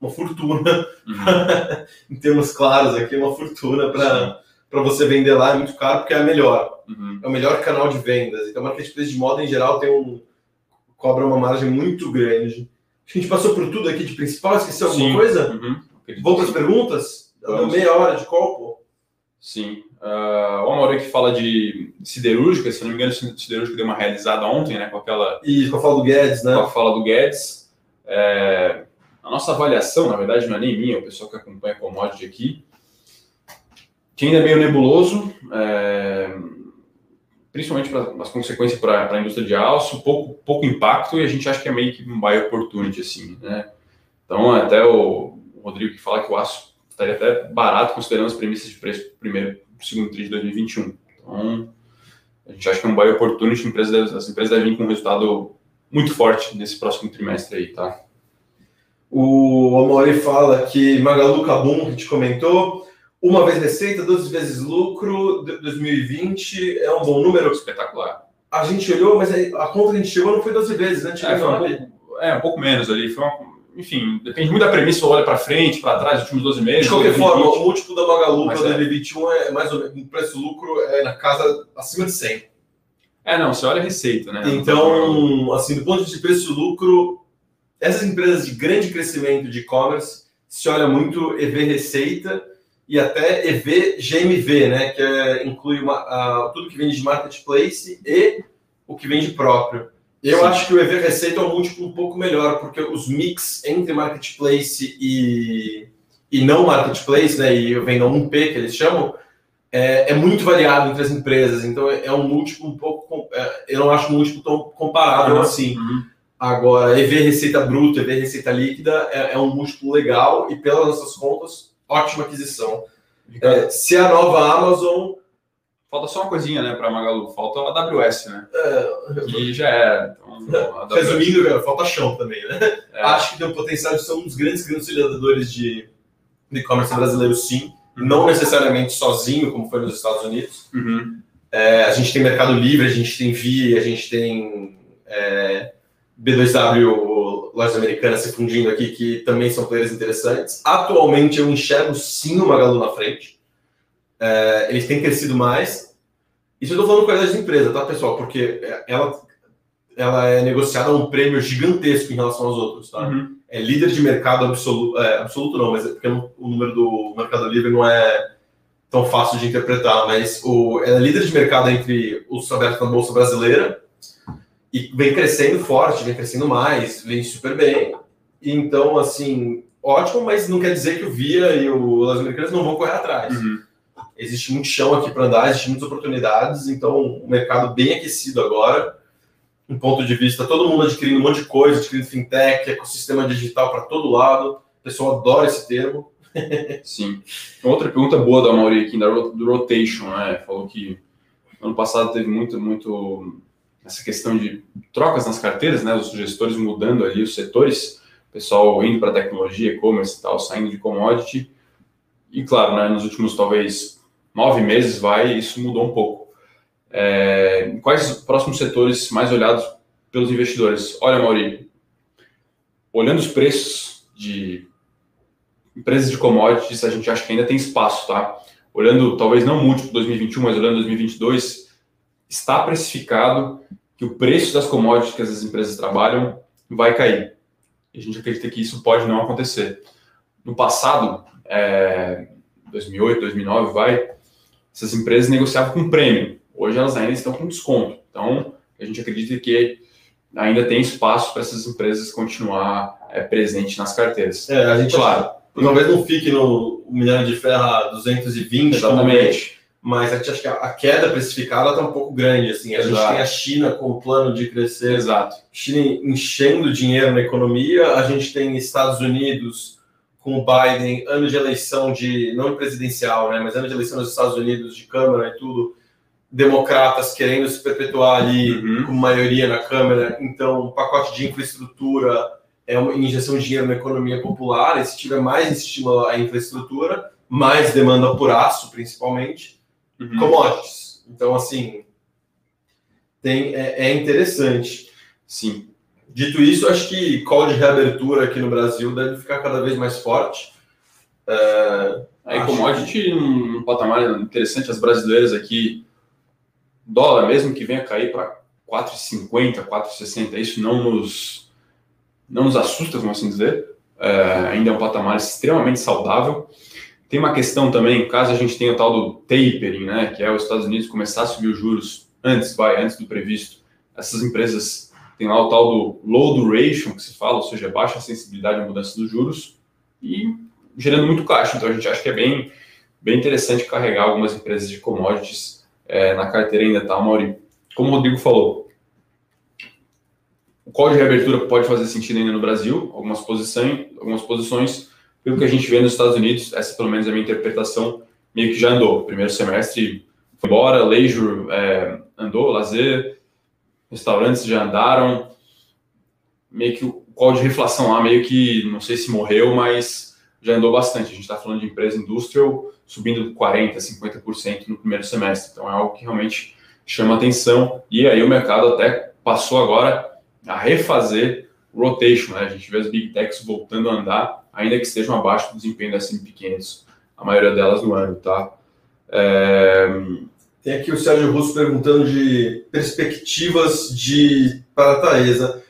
uma fortuna Uhum. (laughs) em termos claros aqui, uma fortuna para você vender lá, é muito caro porque é a melhor, Uhum. é o melhor canal de vendas. Então, o marketplace de moda em geral tem um cobra uma margem muito grande. A gente passou por tudo aqui de principal, esqueceu alguma Sim. coisa? Uhum. Vamos para as perguntas? Vamos. meia hora de copo. Sim. Uh, o Amaury que fala de siderúrgica, se não me engano, siderúrgica deu uma realizada ontem, né? Com aquela E com a fala do Guedes, né? com a fala do Guedes. É, a nossa avaliação, na verdade, não é nem minha, é o pessoal que acompanha a commodity aqui, que ainda é meio nebuloso, é, principalmente para as consequências para a indústria de aço, pouco, pouco impacto e a gente acha que é meio que um buy opportunity, assim, né? Então, até o Rodrigo que fala que o aço estaria até barato considerando as premissas de preço primeiro segundo TRI de 2021. Então, a gente acha que é um buy opportunity, empresa deve- as empresas devem vir com um resultado muito forte nesse próximo trimestre aí, tá? O Amaury fala que Magalu Cabum, que a gente comentou, uma vez receita, 12 vezes lucro, de- 2020 é um bom número. Espetacular. A gente olhou, mas a conta que a gente chegou não foi 12 vezes, né? É, um pouco, é, um pouco menos ali. Foi uma- enfim, depende muito da premissa, olha para frente, para trás, os últimos 12 meses. De qualquer 2020. forma, o múltiplo da Magalu para é. 2021 é mais ou menos, o preço-lucro é na casa acima de 100. É, não, você olha a receita, né? Então, assim, do ponto de vista de preço-lucro, essas empresas de grande crescimento de e-commerce, se olha muito EV receita e até EV GMV, né? Que é- inclui uma- a- tudo que vende de marketplace e o que vende próprio. Eu Sim. acho que o EV receita é um múltiplo um pouco melhor, porque os mix entre marketplace e, e não marketplace, né? E o venda 1P, que eles chamam, é, é muito variado entre as empresas. Então, é, é um múltiplo um pouco. é, eu não acho um múltiplo tão comparável Uhum. assim. Uhum. Agora, EV receita bruta, EV receita líquida é, é um múltiplo legal e, pelas nossas contas, ótima aquisição. É, se a nova Amazon. Falta só uma coisinha, né, para Magalu. Falta a AWS, né? é, Que já é. Então, (laughs) resumindo, cara, falta chão também, né? é, Acho que tem o potencial de ser um dos grandes consolidadores de de e-commerce brasileiro, sim. Não necessariamente sozinho, como foi nos Estados Unidos. uhum. É, a gente tem Mercado Livre, a gente tem Vi, a gente tem é, B2W, lojas americanas se fundindo aqui, que também são players interessantes. Atualmente eu enxergo sim o Magalu na frente. É, eles têm crescido mais. Isso eu estou falando qualidade de empresa, tá, pessoal? Porque ela, ela é negociada a um prêmio gigantesco em relação aos outros, tá? Uhum. é líder de mercado absoluto, é, absoluto não, mas é porque o número do Mercado Livre não é tão fácil de interpretar, mas o, ela é líder de mercado entre os abertos na Bolsa Brasileira e vem crescendo forte, vem crescendo mais, vem super bem. Então, assim, ótimo, mas não quer dizer que o Via e o Las Americanas não vão correr atrás. Uhum. Existe muito chão aqui para andar, existe muitas oportunidades, então o mercado bem aquecido agora, um ponto de vista, todo mundo adquirindo um monte de coisa, adquirindo fintech, ecossistema digital para todo lado, o pessoal adora esse termo. (laughs) Sim. Outra pergunta boa da Mauri aqui, da do rotation, né? Falou que ano passado teve muito, muito essa questão de trocas nas carteiras, né? Os gestores mudando ali os setores, pessoal indo para tecnologia, e-commerce e tal, saindo de commodity. E claro, né, nos últimos talvez nove meses vai, isso mudou um pouco. É, quais os próximos setores mais olhados pelos investidores? Olha, Mauri, olhando os preços de empresas de commodities, a gente acha que ainda tem espaço, tá? Olhando, talvez não múltiplo 2021, mas olhando 2022, está precificado que o preço das commodities que as empresas trabalham vai cair. E a gente acredita que isso pode não acontecer. No passado, é, 2008, 2009, vai, essas empresas negociavam com prêmio. Hoje elas ainda estão com desconto. Então, a gente acredita que ainda tem espaço para essas empresas continuar é, presente nas carteiras. É, a gente Claro, talvez não fique no minério de ferro a 220, também, exatamente. Mas a gente acha que a queda precificada está um pouco grande. Assim. A gente Exato. tem a China com o plano de crescer Exato. China enchendo dinheiro na economia, a gente tem Estados Unidos com o Biden, ano de eleição de, não presidencial, né, mas ano de eleição nos Estados Unidos, de Câmara e tudo, democratas querendo se perpetuar ali uhum. com maioria na Câmara, então um pacote de infraestrutura é uma injeção de dinheiro na economia popular, e se tiver mais estímulo à infraestrutura, mais demanda por aço, principalmente, uhum. commodities. Então, assim, tem, é, é interessante. Sim. Dito isso, acho que call de reabertura aqui no Brasil deve ficar cada vez mais forte. É, Aí, commodity num patamar interessante, as brasileiras aqui, dólar mesmo que venha cair para 4,50, 4,60, isso não nos, não nos assusta, vamos assim dizer. É, ainda é um patamar extremamente saudável. Tem uma questão também, caso a gente tenha o tal do tapering, né, que é os Estados Unidos começar a subir os juros antes, vai, antes do previsto, essas empresas têm lá o tal do low duration, que se fala, ou seja, baixa sensibilidade à mudança dos juros, e gerando muito caixa. Então a gente acha que é bem, bem interessante carregar algumas empresas de commodities é, na carteira ainda, tá, Mauri? Como o Rodrigo falou, o código de reabertura pode fazer sentido ainda no Brasil, algumas posições, algumas posições, pelo que a gente vê nos Estados Unidos, essa pelo menos é a minha interpretação, meio que já andou. Primeiro semestre foi embora, leisure é, andou, lazer, restaurantes já andaram, meio que o código de reflação lá meio que, não sei se morreu, mas já andou bastante. A gente está falando de empresa industrial subindo 40%, 50% no primeiro semestre. Então é algo que realmente chama atenção. E aí o mercado até passou agora a refazer rotation. Né? A gente vê as big techs voltando a andar, ainda que estejam abaixo do desempenho das S&P 500, a maioria delas no ano. Tá? É... Tem aqui o Sérgio Russo perguntando de perspectivas de para a Taesa.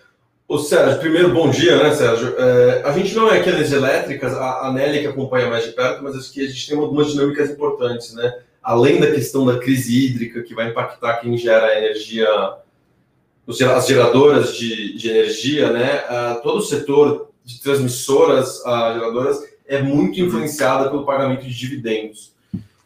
Ô Sérgio, primeiro bom dia, né, Sérgio? É, a gente não é aquelas elétricas, a, a Nelly que acompanha mais de perto, mas acho que a gente tem algumas dinâmicas importantes, né? Além da questão da crise hídrica, que vai impactar quem gera energia, as geradoras de, de energia, né? Uh, todo o setor de transmissoras uh, geradoras é muito influenciado pelo pagamento de dividendos.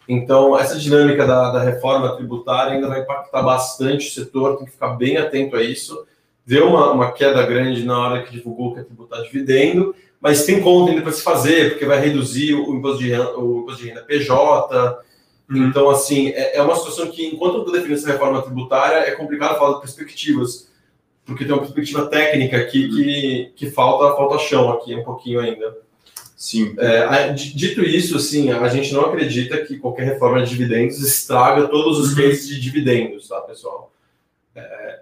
Então, essa dinâmica da, da reforma tributária ainda vai impactar bastante o setor, tem que ficar bem atento a isso deu uma, uma queda grande na hora que divulgou que ia tributar dividendo, mas tem conta ainda para se fazer, porque vai reduzir o imposto de renda, o imposto de renda PJ. Uhum. Então, assim, é, é, uma situação que, enquanto eu defino essa reforma tributária, é complicado falar de perspectivas, porque tem uma perspectiva técnica aqui uhum. que, que falta, falta chão aqui um pouquinho ainda. Sim. É, dito isso, assim, a gente não acredita que qualquer reforma de dividendos estraga todos os uhum. cases de dividendos, tá, pessoal? É,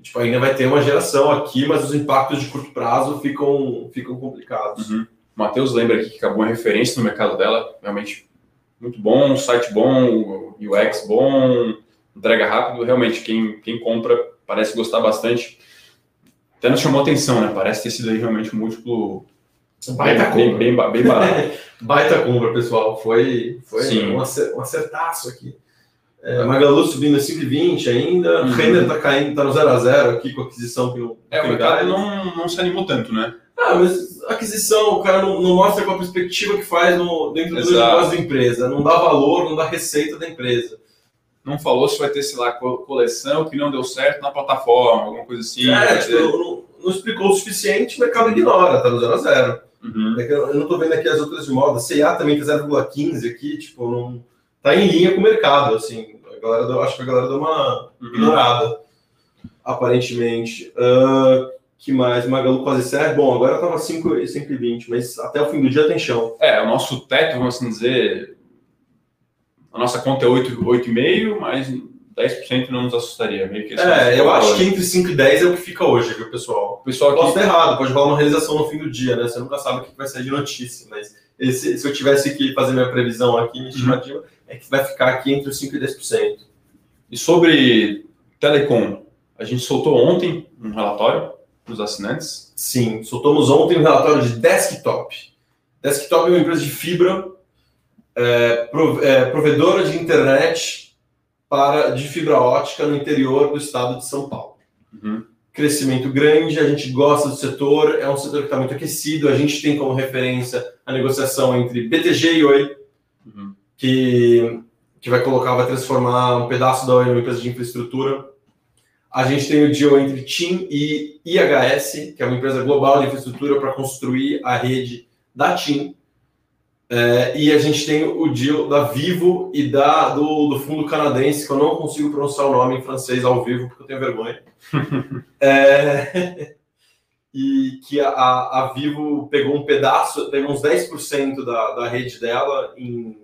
tipo, ainda vai ter uma geração aqui, mas os impactos de curto prazo ficam, ficam complicados. Uhum. Matheus lembra aqui que acabou uma referência no mercado dela, realmente muito bom, site bom, UX bom, entrega rápido, realmente quem, quem compra parece gostar bastante. Até nos chamou atenção, né? Parece ter sido aí realmente um múltiplo Baita bem, compra. Bem, bem, bem barato. (laughs) Baita compra, pessoal. Foi, foi Sim. um acertaço aqui. É, Magalu subindo a 5,20 ainda. Uhum. Renner tá caindo, tá no 0x0 aqui com a aquisição que não. É, o mercado não, não se animou tanto, né? Ah, mas aquisição, o cara não, não mostra qual a perspectiva que faz no, dentro do negócio da empresa. Não dá valor, não dá receita da empresa. Não falou se vai ter, sei lá, coleção que não deu certo na plataforma, alguma coisa assim. É, tipo, não, não, explicou o suficiente, o mercado ignora, tá no 0x0. Uhum. É eu não tô vendo aqui as outras de moda. CA também tá 0,15 aqui, tipo, não tá em linha com o mercado, assim. A galera deu, acho que a galera deu uma uhum. ignorada, aparentemente. Uh, que mais? Magalu quase certo. Bom, agora tava 5,20, mas até o fim do dia tem chão. É, o nosso teto, vamos assim dizer, a nossa conta é 8,5, mas 10% não nos assustaria. Meio que é, eu acho que entre 5 e 10 é o que fica hoje, viu, pessoal? O pessoal aqui... Posso estar errado, pode rolar uma realização no fim do dia, né? Você nunca sabe o que vai sair de notícia, mas esse, se eu tivesse que fazer minha previsão aqui, minha uhum. estimativa, uhum. É que vai ficar aqui entre os 5 e 10%. E sobre telecom, a gente soltou ontem um relatório para os assinantes? Sim, soltamos ontem um relatório de desktop. Desktop é uma empresa de fibra, é, é, provedora de internet para, de fibra ótica no interior do estado de São Paulo. Uhum crescimento grande, a gente gosta do setor, é um setor que está muito aquecido, a gente tem como referência a negociação entre BTG e Oi, uhum. Que, que vai colocar, vai transformar um pedaço da Oi numa empresa de infraestrutura. A gente tem o deal entre TIM e IHS, que é uma empresa global de infraestrutura para construir a rede da TIM, é, e a gente tem o deal da Vivo e da, do, do, fundo canadense, que eu não consigo pronunciar o nome em francês ao vivo, porque eu tenho vergonha. (laughs) é, (laughs) e que a, a Vivo pegou um pedaço, pegou uns 10% da, da rede dela em,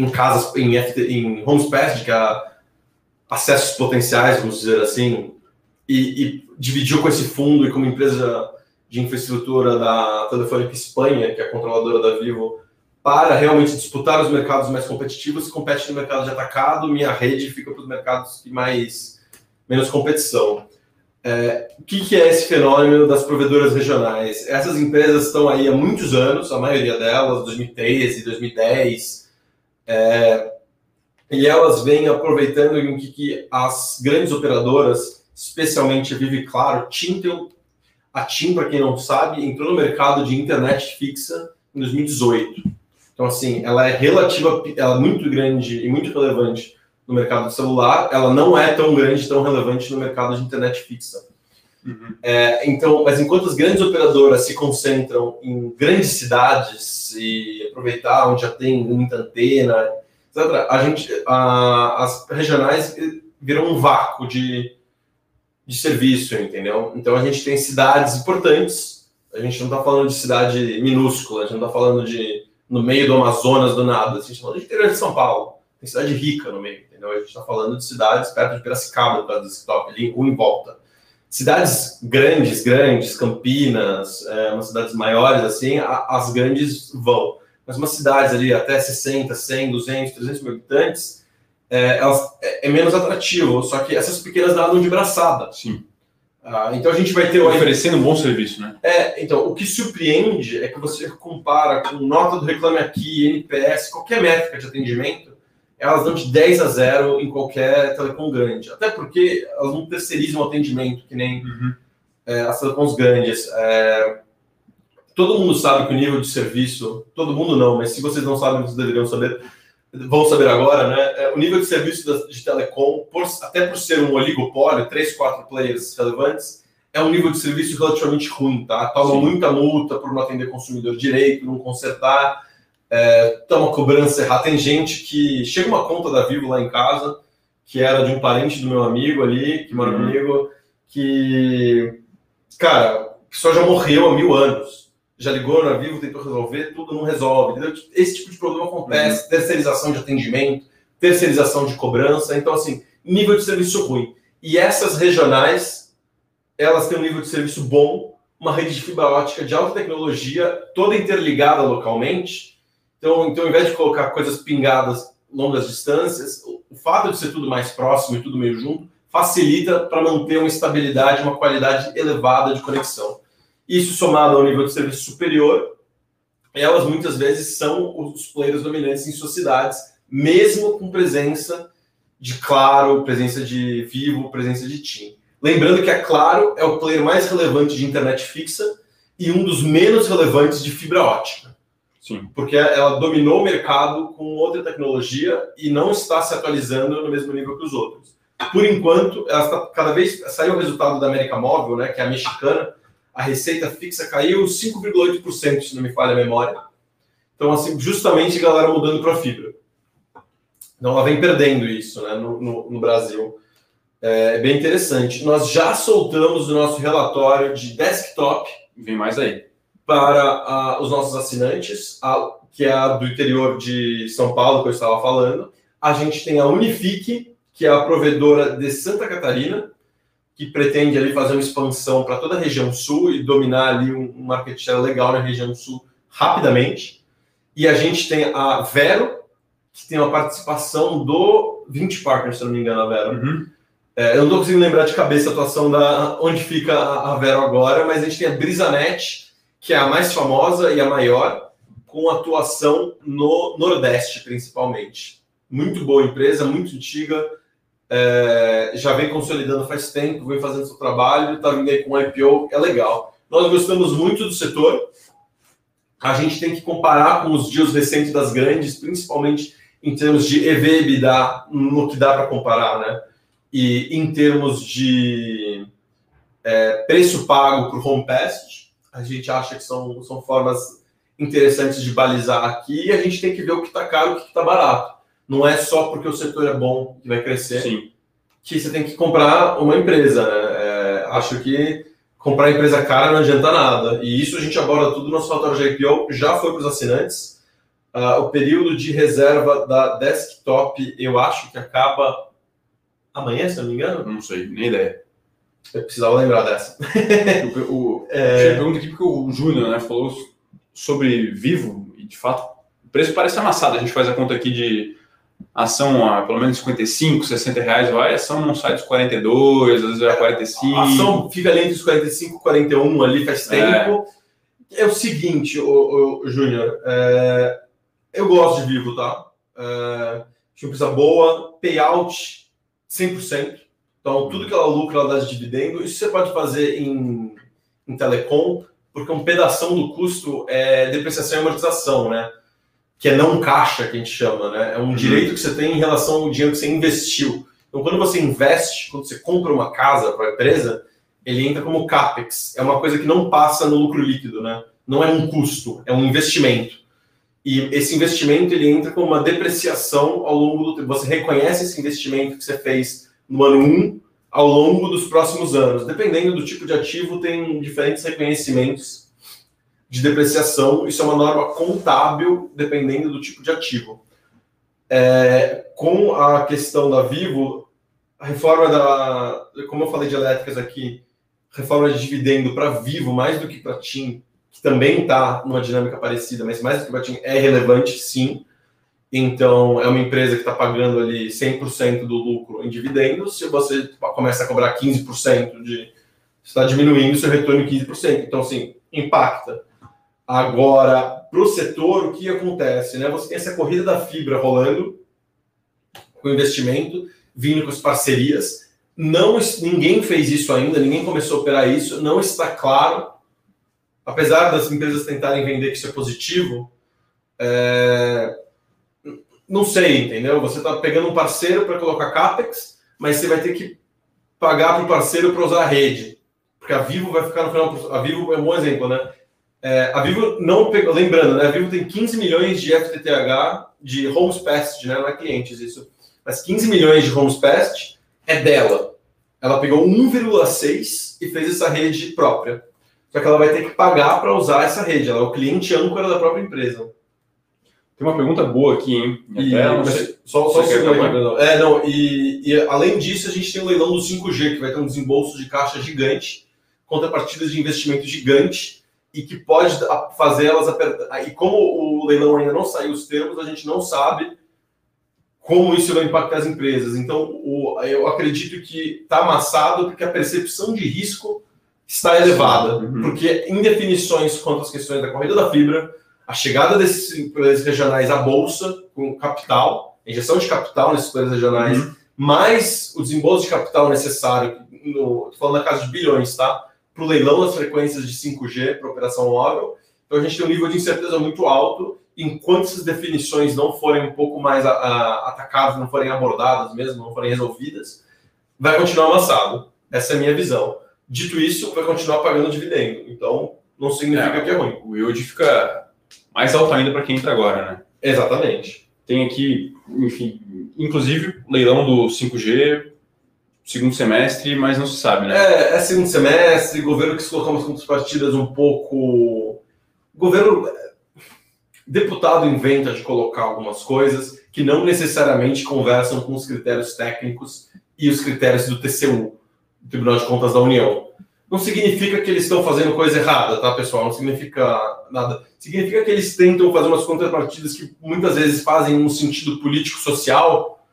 em casas, em, em homes passed, que é acessos potenciais, vamos dizer assim, e, e dividiu com esse fundo e como empresa de infraestrutura da Telefônica Espanha, que é controladora da Vivo, para realmente disputar os mercados mais competitivos, compete no mercado de atacado, minha rede fica para os mercados que mais menos competição. É, o que, que, é esse fenômeno das provedoras regionais? Essas empresas estão aí há muitos anos, a maioria delas, 2013, 2010, é, e elas vêm aproveitando em que, que as grandes operadoras, especialmente a Vive Claro, Tintel, a TIM, para quem não sabe, entrou no mercado de internet fixa em 2018. Então, assim, ela é relativa, ela é muito grande e muito relevante no mercado celular, ela não é tão grande, tão relevante no mercado de internet fixa. Uhum. É, então, mas enquanto as grandes operadoras se concentram em grandes cidades e aproveitar onde já tem muita antena, etc., a gente, a, as regionais viram um vácuo de de serviço, entendeu? Então a gente tem cidades importantes, a gente não está falando de cidade minúscula, a gente não está falando de no meio do Amazonas do nada, a gente está falando de interior de São Paulo, tem cidade rica no meio, entendeu? A gente está falando de cidades perto de Piracicaba, do desktop, ali, um em volta. Cidades grandes, grandes, Campinas, é, umas cidades maiores, assim, a, as grandes vão. Mas umas cidades ali até 60, 100, 200, 300 mil habitantes, é, elas, é, é, menos atrativo. Só que essas pequenas nadam de braçada. Sim. Ah, então a gente vai ter. Oferecendo um bom serviço, né? É, então, o que surpreende é que você compara com nota do Reclame Aqui, NPS, qualquer métrica de atendimento, elas dão de 10 a 0 em qualquer telecom grande. Até porque elas não terceirizam o atendimento, que nem uhum. é, as telecoms grandes. É, todo mundo sabe que o nível de serviço, todo mundo não, mas se vocês não sabem, vocês deveriam saber vão saber agora, né? É, o nível de serviço de telecom, por, até por ser um oligopólio, três, quatro players relevantes, é um nível de serviço relativamente ruim, tá? Toma Sim. muita multa por não atender consumidor direito, não consertar, é, toma cobrança errada. Tem gente que chega uma conta da Vivo lá em casa, que era de um parente do meu amigo ali, que mora uhum. comigo, que, cara, a pessoa já morreu há mil anos já ligou na Vivo, tentou resolver, tudo não resolve. Entendeu? Esse tipo de problema acontece. Uhum. Terceirização de atendimento, terceirização de cobrança. Então, assim, nível de serviço ruim. E essas regionais, elas têm um nível de serviço bom, uma rede de fibra ótica de alta tecnologia, toda interligada localmente. Então, então, ao invés de colocar coisas pingadas longas distâncias, o fato de ser tudo mais próximo e tudo meio junto facilita para manter uma estabilidade, uma qualidade elevada de conexão. Isso somado ao nível de serviço superior, elas muitas vezes são os players dominantes em suas cidades, mesmo com presença de Claro, presença de Vivo, presença de TIM. Lembrando que a Claro é o player mais relevante de internet fixa e um dos menos relevantes de fibra ótica. Sim. Porque ela dominou o mercado com outra tecnologia e não está se atualizando no mesmo nível que os outros. Por enquanto, ela está, cada vez saiu o resultado da América Móvel, né, que é a mexicana, a receita fixa caiu 5,8%, se não me falha a memória. Então, assim, justamente a galera mudando para fibra. Então, ela vem perdendo isso né, no, no, no Brasil. É, é bem interessante. Nós já soltamos o nosso relatório de desktop. Vem mais aí. Para a, os nossos assinantes, a, que é a do interior de São Paulo, que eu estava falando. A gente tem a Unifique, que é a provedora de Santa Catarina, que pretende ali fazer uma expansão para toda a região sul e dominar ali um, market share legal na região sul rapidamente. E a gente tem a Vero, que tem uma participação do 20 Partners, se não me engano, a Vero. Uhum. É, eu não estou conseguindo lembrar de cabeça a atuação da onde fica a, a Vero agora, mas a gente tem a Brisanet, que é a mais famosa e a maior, com atuação no Nordeste, principalmente. Muito boa empresa, muito antiga, é, já vem consolidando faz tempo, vem fazendo seu trabalho, está vindo aí com IPO, é legal. Nós gostamos muito do setor. A gente tem que comparar com os dias recentes das grandes, principalmente em termos de EV EBITDA, no que dá para comparar, né? E em termos de é, preço pago para o home pass, a gente acha que são, são formas interessantes de balizar aqui e a gente tem que ver o que está caro e o que está barato. Não é só porque o setor é bom que vai crescer Sim. que você tem que comprar uma empresa. Né? É, acho que comprar empresa cara não adianta nada. E isso a gente aborda tudo no nosso relatório de IPO, já foi para os assinantes. Uh, o período de reserva da desktop, eu acho que acaba amanhã, se não me engano. Não sei, nem ideia. Eu precisava lembrar dessa. (laughs) o, o, é... pergunta aqui porque o Júnior né, falou sobre Vivo e de fato o preço parece amassado. A gente faz a conta aqui de ação a pelo menos 55, 60 reais, vai, ação não sai dos 42, às vezes vai a 45. A ação fica além dos 45, 41 ali faz é. tempo. É, é o seguinte, o, Júnior, é, eu gosto de Vivo, tá? É, uma empresa boa, payout 100%. Então, tudo que ela lucra, ela dá de dividendo. Isso você pode fazer em, em telecom, porque um pedaço do custo é depreciação e amortização, né? Que é não caixa, que a gente chama, né? É um uhum. direito que você tem em relação ao dinheiro que você investiu. Então, quando você investe, quando você compra uma casa para a empresa, ele entra como CAPEX. É uma coisa que não passa no lucro líquido, né? Não é um custo, é um investimento. E esse investimento, ele entra como uma depreciação ao longo do tempo. Você reconhece esse investimento que você fez no ano 1 ao longo dos próximos anos. Dependendo do tipo de ativo, tem diferentes reconhecimentos de depreciação. Isso é uma norma contábil, dependendo do tipo de ativo. É, com a questão da Vivo, a reforma da. Como eu falei de elétricas aqui, reforma de dividendo para Vivo, mais do que para TIM, que também está numa dinâmica parecida, mas mais do que para TIM, é relevante sim. Então, é uma empresa que está pagando ali 100% do lucro em dividendos. Se você começa a cobrar 15% de. está diminuindo seu retorno em 15%. Então, assim, impacta. Agora, para o setor, o que acontece? Né? Você tem essa corrida da fibra rolando, com investimento, vindo com as parcerias. Não, ninguém fez isso ainda, ninguém começou a operar isso. Não está claro, apesar das empresas tentarem vender que isso é positivo. É não sei, entendeu? Você está pegando um parceiro para colocar CAPEX, mas você vai ter que pagar para o parceiro para usar a rede. Porque a Vivo vai ficar no final. A Vivo é um bom exemplo, né? É, a Vivo não pegou. Lembrando, né? A Vivo tem 15 milhões de FTTH de Homes Passed, né? Não é clientes isso. Mas 15 milhões de Homes Passed é dela. Ela pegou 1,6 e fez essa rede própria. Só que ela vai ter que pagar para usar essa rede. Ela é o cliente âncora da própria empresa. Tem uma pergunta boa aqui, hein? E, Até, sei, só só É, não, e, e, além disso, a gente tem o leilão do 5G, que vai ter um desembolso de caixa gigante, contrapartidas de investimento gigante, e que pode fazer elas apertar. E como o leilão ainda não saiu os termos, a gente não sabe como isso vai impactar as empresas. Então, o, eu acredito que está amassado porque a percepção de risco está elevada. Uhum. Porque indefinições quanto às questões da corrida da fibra, a chegada desses players regionais à bolsa com capital, injeção de capital nesses players regionais, uhum. mais o desembolso de capital necessário, no, falando na casa de bilhões, tá? Para o leilão das frequências de 5G para operação móvel. Então a gente tem um nível de incerteza muito alto. Enquanto essas definições não forem um pouco mais a, a, atacadas, não forem abordadas mesmo, não forem resolvidas, vai continuar amassado. Essa é a minha visão. Dito isso, vai continuar pagando dividendo. Então, não significa é, que é ruim. O yield fica mais alto ainda para quem entra agora, né? Exatamente. Tem aqui, enfim, inclusive leilão do 5G, segundo semestre, mas não se sabe, né? É, é segundo semestre, governo que se colocou umas partidas um pouco. Governo. Deputado inventa de colocar algumas coisas que não necessariamente conversam com os critérios técnicos e os critérios do TCU, Tribunal de Contas da União. Não significa que eles estão fazendo coisa errada, tá, pessoal? Não significa nada. Significa que eles tentam fazer umas contrapartidas que muitas vezes fazem um sentido político-social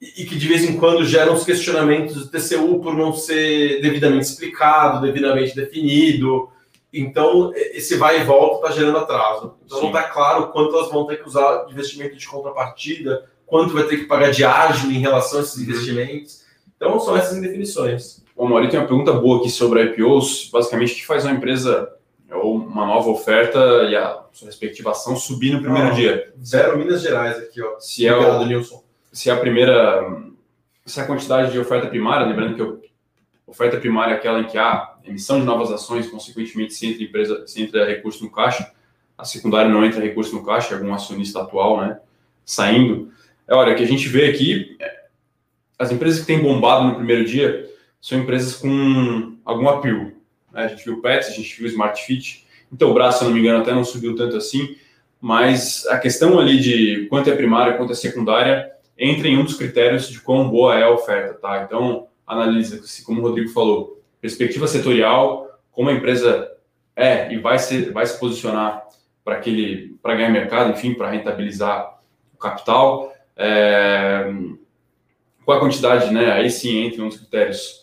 e que de vez em quando geram os questionamentos do TCU por não ser devidamente explicado, devidamente definido. Então, esse vai e volta está gerando atraso. Então, Sim. não está claro quanto elas vão ter que usar de investimento de contrapartida, quanto vai ter que pagar de ágil em relação a esses uhum. investimentos. Então, são essas indefinições. O Mauri tem uma pergunta boa aqui sobre IPOs. Basicamente, o que faz uma empresa ou uma nova oferta e a sua respectiva ação subir no primeiro ah, dia? Zero Minas Gerais aqui, ó. Se é o, Nilson. Se é a primeira, se é a quantidade de oferta primária, lembrando que eu, Oferta primária é aquela em que há emissão de novas ações, consequentemente se entra, empresa, se entra recurso no caixa. A secundária não entra recurso no caixa, é algum acionista atual, né? Saindo. É, olha, o que a gente vê aqui, é, as empresas que têm bombado no primeiro dia são empresas com algum apelo. Né? A gente viu Pets, a gente viu Smart Fit. Então, o braço, se eu não me engano, até não subiu tanto assim, mas a questão ali de quanto é primária, quanto é secundária, entra em um dos critérios de quão boa é a oferta, tá? Então, analisa-se, como o Rodrigo falou, perspectiva setorial, como a empresa é e vai, ser, vai se posicionar para aquele para ganhar mercado, enfim, para rentabilizar o capital. É, qual a quantidade, né? Aí sim entra um dos critérios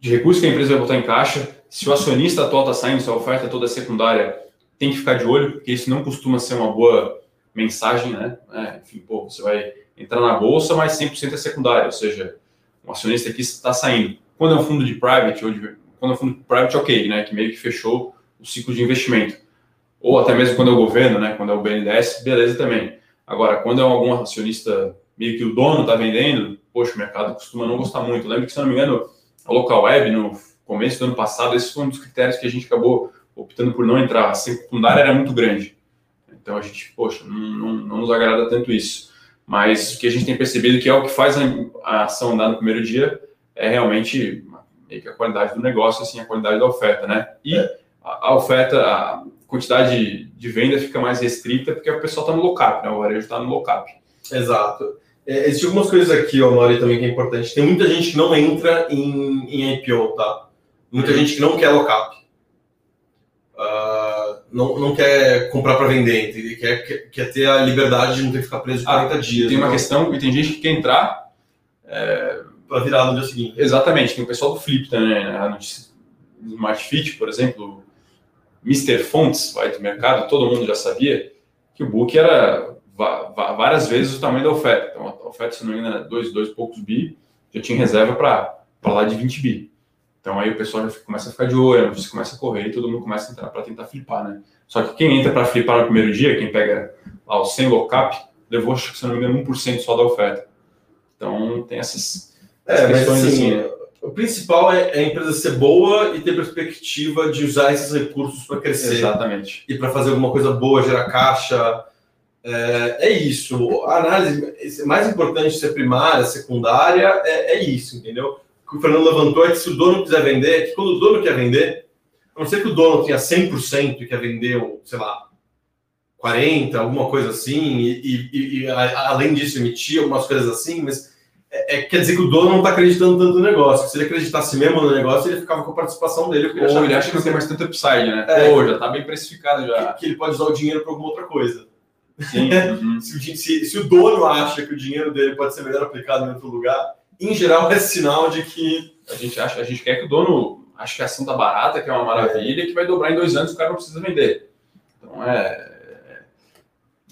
de recursos que a empresa vai botar em caixa. Se o acionista atual está saindo, se a oferta é toda secundária, tem que ficar de olho, porque isso não costuma ser uma boa mensagem, né? É, enfim, pô, você vai entrar na bolsa, mas 100% é secundário, ou seja, o acionista aqui está saindo. Quando é um fundo de private, ou de, quando é um fundo private, ok, né? Que meio que fechou o ciclo de investimento. Ou até mesmo quando é o governo, né? Quando é o BNDES, beleza também. Agora, quando é algum acionista, meio que o dono está vendendo, poxa, o mercado costuma não gostar muito. Lembra que, se não me engano, a local web, no começo do ano passado, esse foi um dos critérios que a gente acabou optando por não entrar. A secundária era muito grande. Então a gente, poxa, não, não, não nos agrada tanto isso. Mas o que a gente tem percebido que é o que faz a, a ação andar no primeiro dia é realmente meio que a qualidade do negócio, assim, a qualidade da oferta, né? E a, a oferta, a quantidade de venda fica mais restrita porque o pessoal está no lock-up, né? O varejo está no lock-up. Exato. É, existem algumas coisas aqui, ó, Mauri, também que é importante. Tem muita gente que não entra em, em IPO, tá? Muita uhum. gente que não quer lock-up. Uh, não, não quer comprar para vender, Quer, quer, quer, ter a liberdade de não ter que ficar preso 40 ah, dias. Tem uma questão, e tem gente que quer entrar é, para virar no dia seguinte. Exatamente, tem o pessoal do Flip também, né? A notícia do Smart Fit, por exemplo, Mr. Fonts, vai do mercado, todo mundo já sabia que o book era várias vezes o tamanho da oferta. Então, a oferta, se não me engano, era dois, dois poucos bi, já tinha reserva para lá de 20 bi. Então aí o pessoal já começa a ficar de olho, você começa a correr e todo mundo começa a entrar para tentar flipar, né? Só que quem entra para flipar no primeiro dia, quem pega lá o 100 lockup, levou, acho que se não me engano, 1% só da oferta. Então tem essas, essas é, questões mas, assim, assim né? O principal é, é, a empresa ser boa e ter perspectiva de usar esses recursos para crescer. Exatamente. E para fazer alguma coisa boa, gerar caixa. É, é, isso. A análise mais importante ser primária, secundária, é, é isso, entendeu? que o Fernando levantou é que se o dono quiser vender, é que quando o dono quer vender, a não ser que o dono tenha 100% e quer vender, sei lá, 40%, alguma coisa assim, e, e, e a, além disso emitir algumas coisas assim, mas é, é, quer dizer que o dono não está acreditando tanto no negócio. Se ele acreditasse mesmo no negócio, ele ficava com a participação dele. Ou ele, acha que não tem mais tanto upside, né? É, Pô, já está bem precificado já. Que, que, ele pode usar o dinheiro para alguma outra coisa. Sim. (laughs) Uhum. se, se, se, o dono acha que o dinheiro dele pode ser melhor aplicado em outro lugar, em geral, é sinal de que a gente acha, a gente quer que o dono ache que a ação tá barata, que é uma maravilha, que vai dobrar em dois anos, o cara não precisa vender. Então é,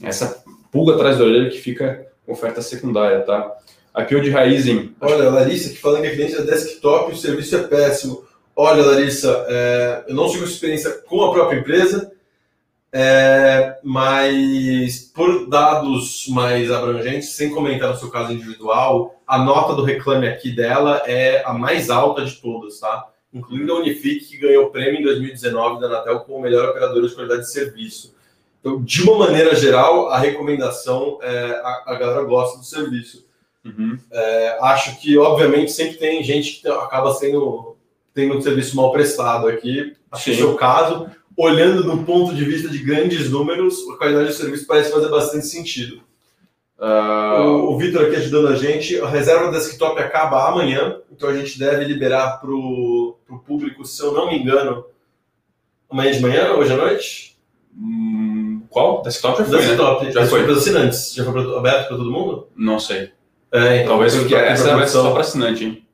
é essa pulga atrás da orelha que fica oferta secundária, tá? Aqui o de Raizen. Olha, Larissa, que falando que a cliente é desktop, o serviço é péssimo. Olha, Larissa, é, eu não tive experiência com a própria empresa, é, mas por dados mais abrangentes, sem comentar no seu caso individual, a nota do reclame aqui dela é a mais alta de todas, tá? Incluindo a Unifique, que ganhou o prêmio em 2019 da Anatel como melhor operadora de qualidade de serviço. Então, de uma maneira geral, a recomendação é a, a galera gosta do serviço. Uhum. É, acho que, obviamente, sempre tem gente que acaba sendo tendo um serviço mal prestado aqui. Acho Sim. que é o caso olhando do ponto de vista de grandes números, a qualidade do serviço parece fazer bastante sentido. Uh, o, Vitor aqui ajudando a gente. A reserva desktop acaba amanhã, então a gente deve liberar para o público, se eu não me engano, amanhã de manhã, hoje à noite? Hum, qual? Desktop já foi, desktop, né? Já foi para os assinantes. Já foi aberto para todo mundo? Não sei. É, então, Talvez porque essa ser só para assinante, hein?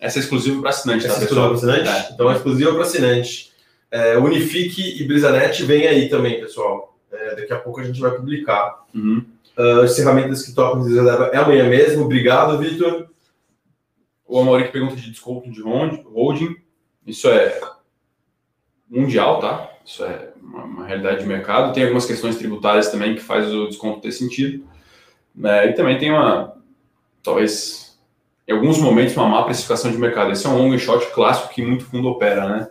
Essa é exclusiva para assinante, essa tá, é exclusiva para assinante? É. Então é exclusiva para assinante. É, Unifique e Brisanet vem aí também, pessoal. É, daqui a pouco a gente vai publicar. Uhum. Uh, encerramento do desktop reserva é amanhã mesmo. Obrigado, Vitor. O Amaury que pergunta de desconto de holding. Isso é mundial, tá? Isso é uma, uma, realidade de mercado. Tem algumas questões tributárias também que faz o desconto ter sentido. Né? E também tem uma, talvez, em alguns momentos, uma má precificação de mercado. Esse é um long shot clássico que muito fundo opera, né?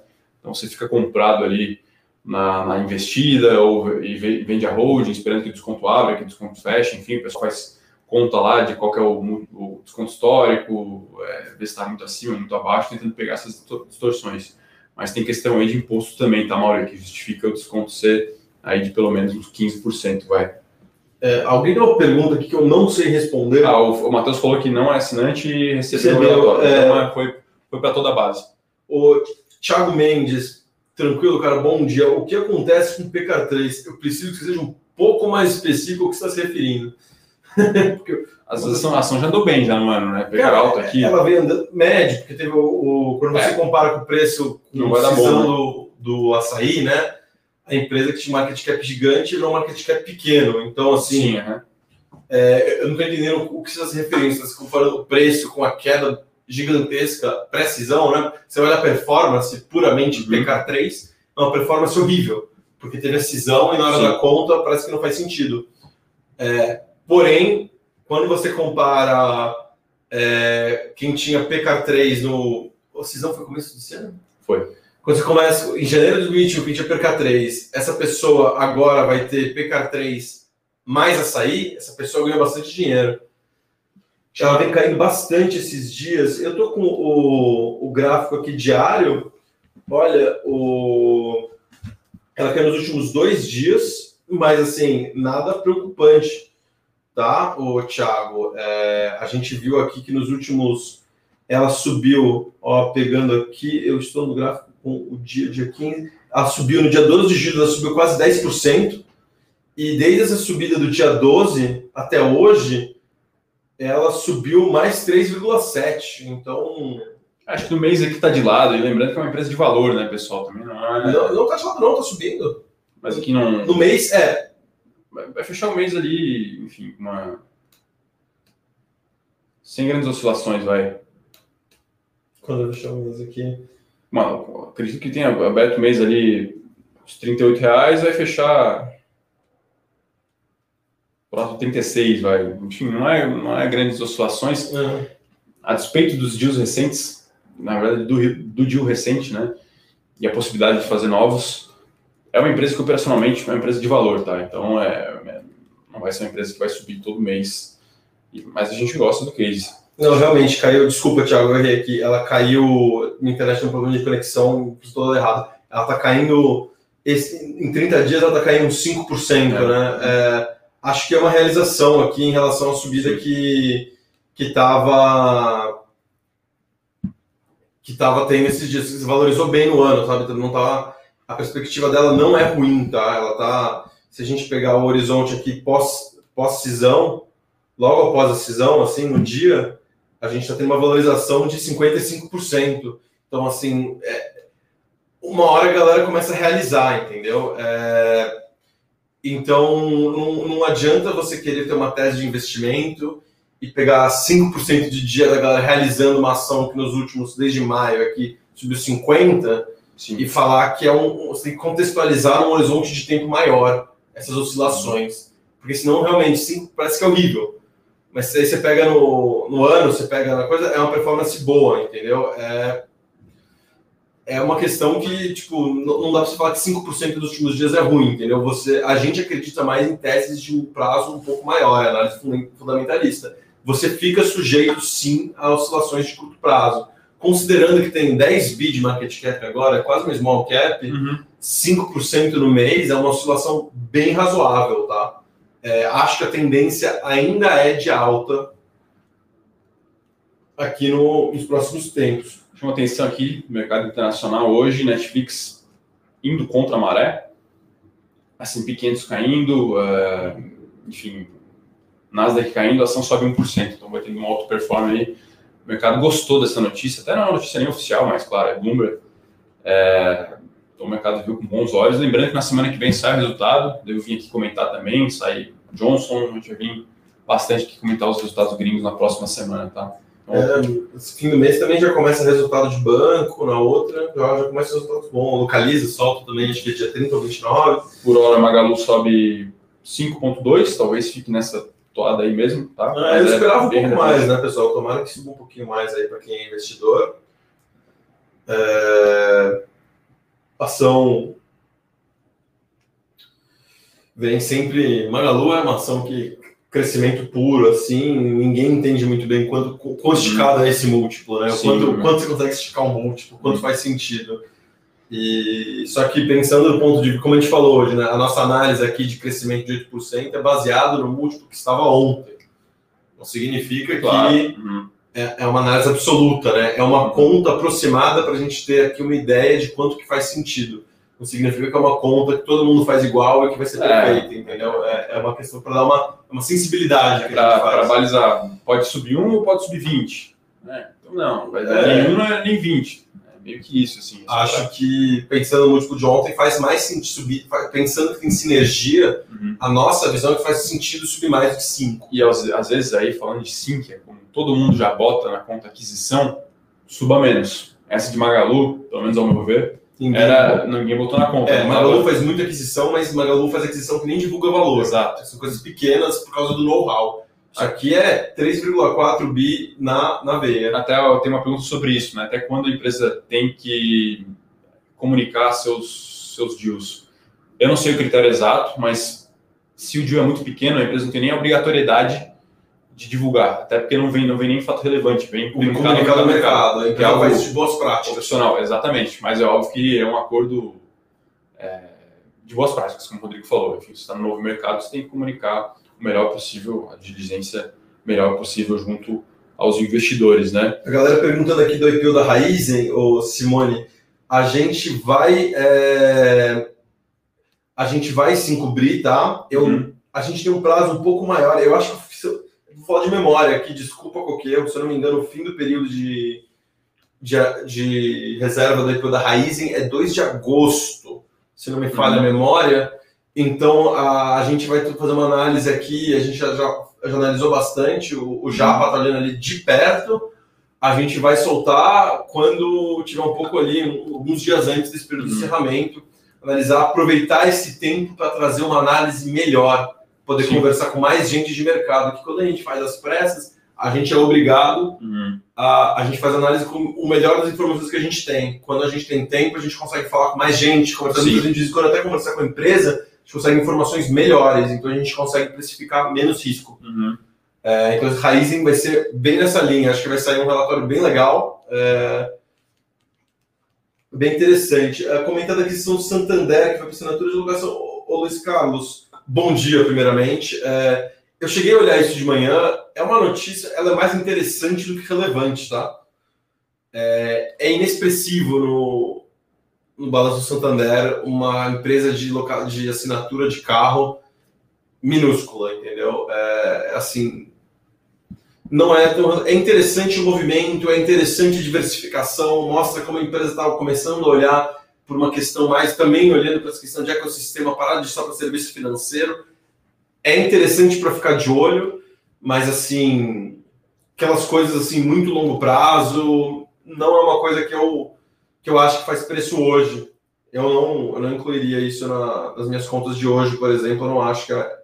Então você fica comprado ali na, na investida ou e vende a holding, esperando que o desconto abra, que o desconto feche, enfim, o pessoal faz conta lá de qual é o, o desconto histórico, é, ver se está muito acima, muito abaixo, tentando pegar essas distorções. Mas tem questão aí de imposto também, tá, Mauro, que justifica o desconto ser aí de pelo menos uns 15%, vai. É, alguém tem uma pergunta aqui que eu não sei responder. Ah, o, o Matheus falou que não é assinante e recebeu o relatório. É... Então é, foi, foi para toda a base. O Thiago Mendes, tranquilo, cara, bom dia. O que acontece com o PK3? Eu preciso que seja um pouco mais específico ao que você está se referindo. (laughs) porque, Às vezes a ação já andou bem já no ano, né? Pegar alto aqui. Ela vem andando médio, porque teve o, o quando você é. compara com o preço com a decisão né? do, do açaí, né? A empresa que tinha market cap gigante virou market cap pequeno. Então, assim, Sim, uhum. é, eu não estou entendendo o que você está se referindo. Você está comparando o preço com a queda gigantesca, precisão, né? Você olha a performance puramente uhum. PK3, é uma performance horrível, porque teve a cisão e na hora Sim. da conta parece que não faz sentido. É, Porém, quando você compara é, quem tinha PK3 no. A cisão foi começo do ano? Foi. Quando você começa em janeiro de 2021, quem tinha PK3, essa pessoa agora vai ter PK3 mais açaí, essa pessoa ganhou bastante dinheiro. Ela vem caindo bastante esses dias. Eu tô com o, o gráfico aqui diário. Olha, o... ela caiu nos últimos dois dias, mas assim, nada preocupante tá, o Thiago? É, a gente viu aqui que nos últimos ela subiu, ó, pegando aqui, eu estou no gráfico com o dia, dia 15, ela subiu no dia 12 de julho, ela subiu quase 10%, e desde essa subida do dia 12 até hoje, ela subiu mais 3,7%. Então. Acho que no mês aqui está de lado, e lembrando que é uma empresa de valor, né, pessoal? Também não é. Não, não tá de lado, não, tá subindo. Mas aqui não. No mês, é, vai fechar o mês ali, enfim, uma. Sem grandes oscilações, vai. Quando eu fechar o mês aqui. Mano, acredito que tenha aberto o mês ali os 38 reais, vai fechar próximo 36, vai. Enfim, não é, não é grandes oscilações. Uhum. A despeito dos deals recentes, na verdade, do, do deal recente, né? E a possibilidade de fazer novos, é uma empresa que operacionalmente é uma empresa de valor, tá? Então é, é, não vai ser uma empresa que vai subir todo mês, mas a gente gosta do case. Não, realmente caiu. Desculpa, Thiago, eu errei aqui. Ela caiu. Minha internet tem um problema de conexão, fiz tudo errado. Ela está caindo. Esse, em 30 dias ela está caindo 5%, é. né? É, acho que é uma realização aqui em relação à subida que que estava que estava tendo esses dias, se valorizou bem no ano, sabe? Não estava a perspectiva dela não é ruim, tá? Ela tá. Se a gente pegar o horizonte aqui pós, pós-cisão, logo após a cisão, assim, no dia, a gente está tendo uma valorização de 55%. Então, assim, é, uma hora a galera começa a realizar, entendeu? É, então, não, não adianta você querer ter uma tese de investimento e pegar 5% de dia da galera realizando uma ação que nos últimos, desde maio aqui, subiu 50%, Sim. e falar que é um. Você tem que contextualizar num horizonte de tempo maior essas oscilações. Porque senão, realmente, sim, parece que é horrível. Mas se aí você pega no, no ano, você pega na coisa, é uma performance boa, entendeu? É, é uma questão que, tipo, não, dá para você falar que 5% dos últimos dias é ruim, entendeu? Você, a gente acredita mais em teses de um prazo um pouco maior, análise fundamentalista. Você fica sujeito, sim, a oscilações de curto prazo considerando que tem 10 bi de market cap agora, quase uma small cap, uhum. 5% no mês é uma oscilação bem razoável, tá? É, acho que a tendência ainda é de alta aqui no, nos próximos tempos. Chama atenção aqui, mercado internacional hoje, Netflix indo contra a maré, assim, pequenos caindo, uh, enfim, Nasdaq caindo, a ação sobe 1%, então vai ter uma alta performance aí o mercado gostou dessa notícia, até não é uma notícia nem oficial, mas claro, é Bloomberg. É, então o mercado viu com bons olhos. Lembrando que na semana que vem sai o resultado, eu vim aqui comentar também, sai Johnson, a gente vai vir bastante aqui comentar os resultados gringos na próxima semana, tá? É, fim do mês também já começa resultado de banco, na outra já, já começa resultados bons. Localiza, solta também, acho que é dia 30 ou 29. Por hora, Magalu sobe 5,2, talvez fique nessa flutuada aí mesmo, tá? Ah, eu é esperava um pouco mais, né, pessoal? Tomara que suba um pouquinho mais aí para quem é investidor. É... Ação vem sempre. Magalu é uma ação que crescimento puro, assim, ninguém entende muito bem quanto, quanto esticado é esse múltiplo, né? Sim, quanto, quanto você consegue esticar um múltiplo, quanto faz sentido. E só que pensando do ponto de como a gente falou hoje, né, a nossa análise aqui de crescimento de 8% é baseado no múltiplo que estava ontem. Não significa claro. que uhum. é, é, uma análise absoluta, né? É uma uhum. conta aproximada para a gente ter aqui uma ideia de quanto que faz sentido. Não significa que é uma conta que todo mundo faz igual e que vai ser é. perfeita, é. entendeu? É, é, uma questão para dar uma, uma sensibilidade. Para balizar, pode subir um ou pode subir 20? É. Então, não, vai dar é. nenhum nem 20 meio que isso, assim. Acho que, pensando no múltiplo de ontem, faz mais sentido subir, pensando que tem sinergia, uhum. a nossa visão é que faz sentido subir mais do que 5. E às, às, vezes aí, falando de 5, é como todo mundo já bota na conta aquisição, suba menos. Essa de Magalu, pelo menos ao meu ver, ninguém, era, ninguém botou na conta. É, Magalu faz muita aquisição, mas Magalu faz aquisição que nem divulga valor. Exato. São coisas pequenas por causa do know-how. Aqui é 3,4 bi na, na veia. Até eu tenho uma pergunta sobre isso, né? Até quando a empresa tem que comunicar seus, seus deals? Eu não sei o critério exato, mas se o deal é muito pequeno, a empresa não tem nem a obrigatoriedade de divulgar, até porque não vem, não vem nem fato relevante, vem comunicado, comunicado no mercado, mercado que é algo de boas práticas. Profissional, exatamente, mas é óbvio que é um acordo é, de boas práticas, como o Rodrigo falou. Enfim, você está no novo mercado, você tem que comunicar o melhor possível, a diligência melhor possível junto aos investidores, né? A galera perguntando aqui do IPO da Raizen, ou Simone, a gente vai é... a gente vai se encobrir, tá? Eu, uhum. A gente tem um prazo um pouco maior. Eu acho que falar de memória aqui, desculpa qualquer erro, se eu não me engano, o fim do período de, de, de reserva do IPO da Raizen é 2 de agosto, se não me falha uhum. a memória. Então, a, a gente vai fazer uma análise aqui, a gente já, já, já analisou bastante, o, o Japa está olhando ali de perto, a gente vai soltar quando tiver um pouco ali, alguns dias antes desse período uhum. de encerramento, analisar, aproveitar esse tempo para trazer uma análise melhor, poder Sim. conversar com mais gente de mercado, que quando a gente faz as pressas, a gente é obrigado uhum. a, a gente faz análise com o melhor das informações que a gente tem. Quando a gente tem tempo, a gente consegue falar com mais gente, conversando, a gente quando até conversar com a empresa, gente consegue informações melhores, então a gente consegue precificar menos risco. Uhum. É, então, Raizen vai ser bem nessa linha. Acho que vai sair um relatório bem legal, é, bem interessante. É, comentando aqui são Santander, que foi para assinatura de alugação. Ô, Luiz Carlos, bom dia, primeiramente. É, eu cheguei a olhar isso de manhã. É uma notícia, ela é mais interessante do que relevante, tá? É, é inexpressivo no, no Balanço Santander uma empresa de, local, de assinatura de carro minúscula, entendeu? É, assim, não é tão, é interessante o movimento, é interessante a diversificação, mostra como a empresa estava começando a olhar por uma questão mais, também olhando para essa questão de ecossistema, parar de só para serviço financeiro. É interessante para ficar de olho, mas assim, aquelas coisas assim, muito longo prazo, não é uma coisa que eu que eu acho que faz preço hoje. Eu não, eu não incluiria isso na, nas minhas contas de hoje, por exemplo. Eu não acho que é,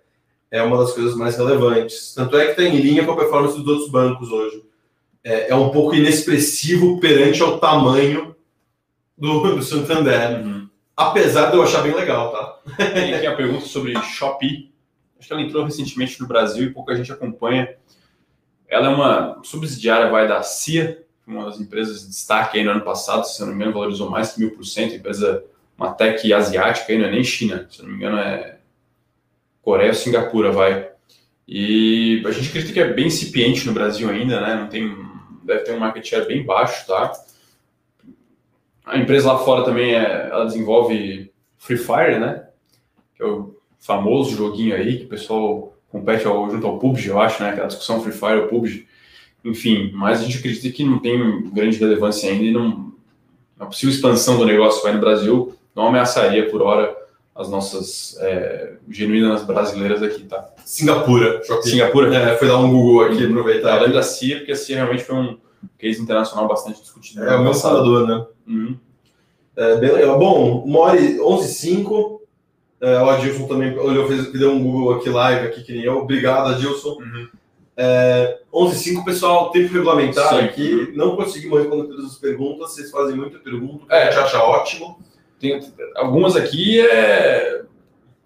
é uma das coisas mais relevantes. Tanto é que está em linha com a performance dos outros bancos hoje. É, é um pouco inexpressivo perante ao tamanho do, do Santander. Uhum. Apesar de eu achar bem legal, tá? Tem aqui a pergunta sobre Shopee. Acho que ela entrou recentemente no Brasil e pouca gente acompanha. Ela é uma subsidiária vai da CIA, uma das empresas de destaque aí no ano passado, se eu não me engano, valorizou mais que mil por cento, empresa, uma tech asiática, aí não é nem China, se eu não me engano é Coreia ou Singapura, vai. E a gente acredita que é bem incipiente no Brasil ainda, né? Não tem, deve ter um market share bem baixo, tá? A empresa lá fora também é, ela desenvolve Free Fire, né? Que é o famoso joguinho aí que o pessoal compete ao, junto ao PUBG, eu acho, né? Aquela discussão Free Fire ou PUBG. Enfim, mas a gente acredita que não tem grande relevância ainda e não, a possível expansão do negócio vai no Brasil não ameaçaria por hora as nossas é, genuínas brasileiras aqui, tá? Singapura. Singapura? É, foi dar um Google aqui, aproveitar. Além da CIA, porque a CIA realmente foi um case internacional bastante discutido. É, o meu salvador, né? Uhum. É, bem legal. Bom, uma hora 11 h 05 É, o Adilson também olhou, fez, deu um Google aqui live, aqui que nem eu. Obrigado, Adilson. Uhum. É, 11h05, pessoal, tempo regulamentar Sim. aqui. Não conseguimos responder todas as perguntas, vocês fazem muita pergunta, É. a gente acha ótimo. Tem algumas aqui é,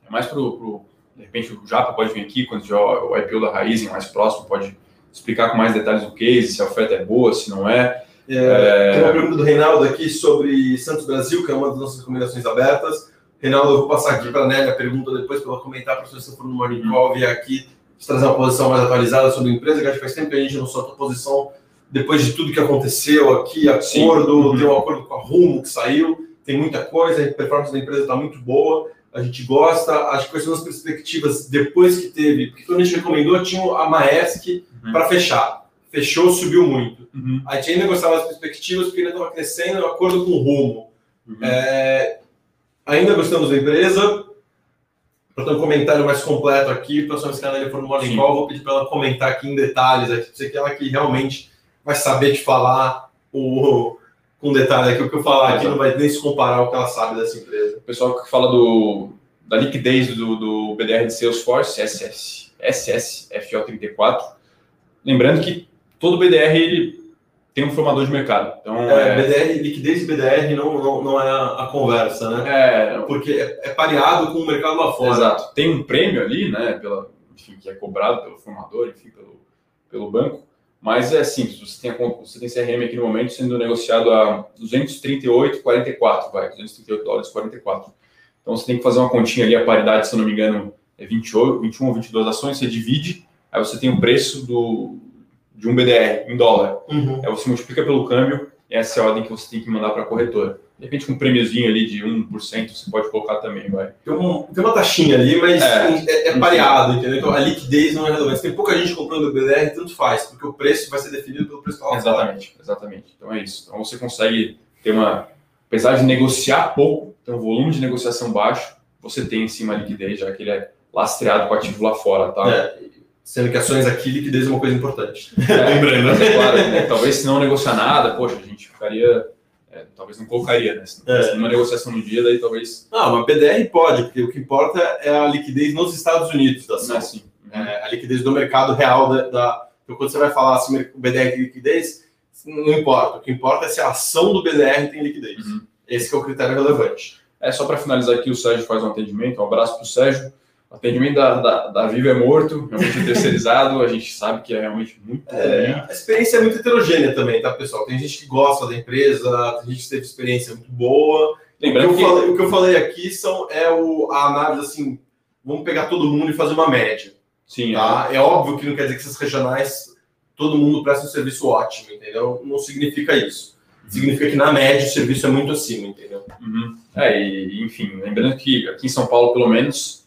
é mais pro, pro- de repente o Japa pode vir aqui quando tiver o o IPO da Raizen mais próximo, pode explicar com mais detalhes o case, se a oferta é boa, se não é. É, Tem uma pergunta do Reinaldo aqui sobre Santos Brasil, que é uma das nossas recomendações abertas. Reinaldo, eu vou passar aqui para a Nélia a pergunta depois para ela comentar, para se você for no Morning. Call, vier aqui trazer uma posição mais atualizada sobre a empresa, que acho que faz tempo que a gente não solta posição depois de tudo que aconteceu aqui, acordo, Sim. Uhum. tem um acordo com a Rumo que saiu, tem muita coisa, a performance da empresa está muito boa, a gente gosta, acho que quais são as perspectivas depois que teve, porque quando a gente recomendou, tinha a Maersk Uhum. para fechar. Fechou, subiu muito. Uhum. A gente ainda gostava das perspectivas porque ainda estava crescendo, de acordo com o rumo. Uhum. É, ainda gostamos da empresa. Ter um comentário mais completo aqui, para a Nélia for no Morning. Call, vou pedir para ela comentar aqui em detalhes. Aqui, você que ela que realmente vai saber te falar o, com detalhe aqui. O que eu falar aqui não vai nem se comparar ao que ela sabe dessa empresa. O pessoal que fala do, da liquidez do, do BDR de Salesforce, SS, SSFO34, lembrando que todo BDR ele tem um formador de mercado. Então, É, é, BDR, liquidez e BDR não, não, não é a, a conversa, né? é, Porque é, é pareado com o mercado lá fora. Exato. Tem um prêmio ali, né, pela, enfim, que é cobrado pelo formador, enfim, pelo, pelo banco, mas é simples. Você tem, a você tem CRM aqui no momento sendo negociado a 238,44, vai, 238 dólares 44. Então você tem que fazer uma continha ali, a paridade, se eu não me engano, é 28, 21 ou 22 ações, você divide, aí você tem o preço do, de um BDR em dólar. Uhum. Aí você multiplica pelo câmbio, e essa é a ordem que você tem que mandar para a corretora. De repente, com um prêmiozinho ali de 1%, você pode colocar também, vai. Tem, um- tem uma taxinha ali, mas É. é, é pareado, entendeu? Então a liquidez não é relevante. Tem pouca gente comprando o BDR, tanto faz, porque o preço vai ser definido pelo preço fala. Exatamente, exatamente. Então é isso. Então você consegue ter uma. Apesar de negociar pouco, ter um volume de negociação baixo, você tem em cima a liquidez, já que ele é lastreado com ativo lá fora, tá? É, sendo que ações aqui, liquidez é uma coisa importante. É, (laughs) Lembrando. mas é claro, né? talvez se não negociar nada, poxa, a gente ficaria. Talvez não colocaria, né? Se É. uma negociação no dia, daí talvez. Não, mas BDR pode, porque o que importa é a liquidez nos Estados Unidos da Não ação. é assim. É, a liquidez do mercado real da, da- Então, quando você vai falar se o BDR tem liquidez, não importa. O que importa é se a ação do BDR tem liquidez. Uhum. Esse que é o critério relevante. É só para finalizar aqui, o Sérgio faz um atendimento. Um abraço para o Sérgio. O atendimento da, da, da Viva é morto, realmente é (laughs) terceirizado. A gente sabe que é realmente muito É, ruim. a experiência é muito heterogênea também, tá, pessoal? Tem gente que gosta da empresa, tem gente que teve experiência muito boa. O que, Lembrando eu que. falei, o que eu falei aqui são, é o, a análise assim, vamos pegar todo mundo e fazer uma média. Sim, Tá? É óbvio que não quer dizer que essas regionais todo mundo presta um serviço ótimo, entendeu? Não significa isso. Significa que na média o serviço é muito acima, entendeu? Uhum. É, e, enfim, lembrando que aqui em São Paulo, pelo menos,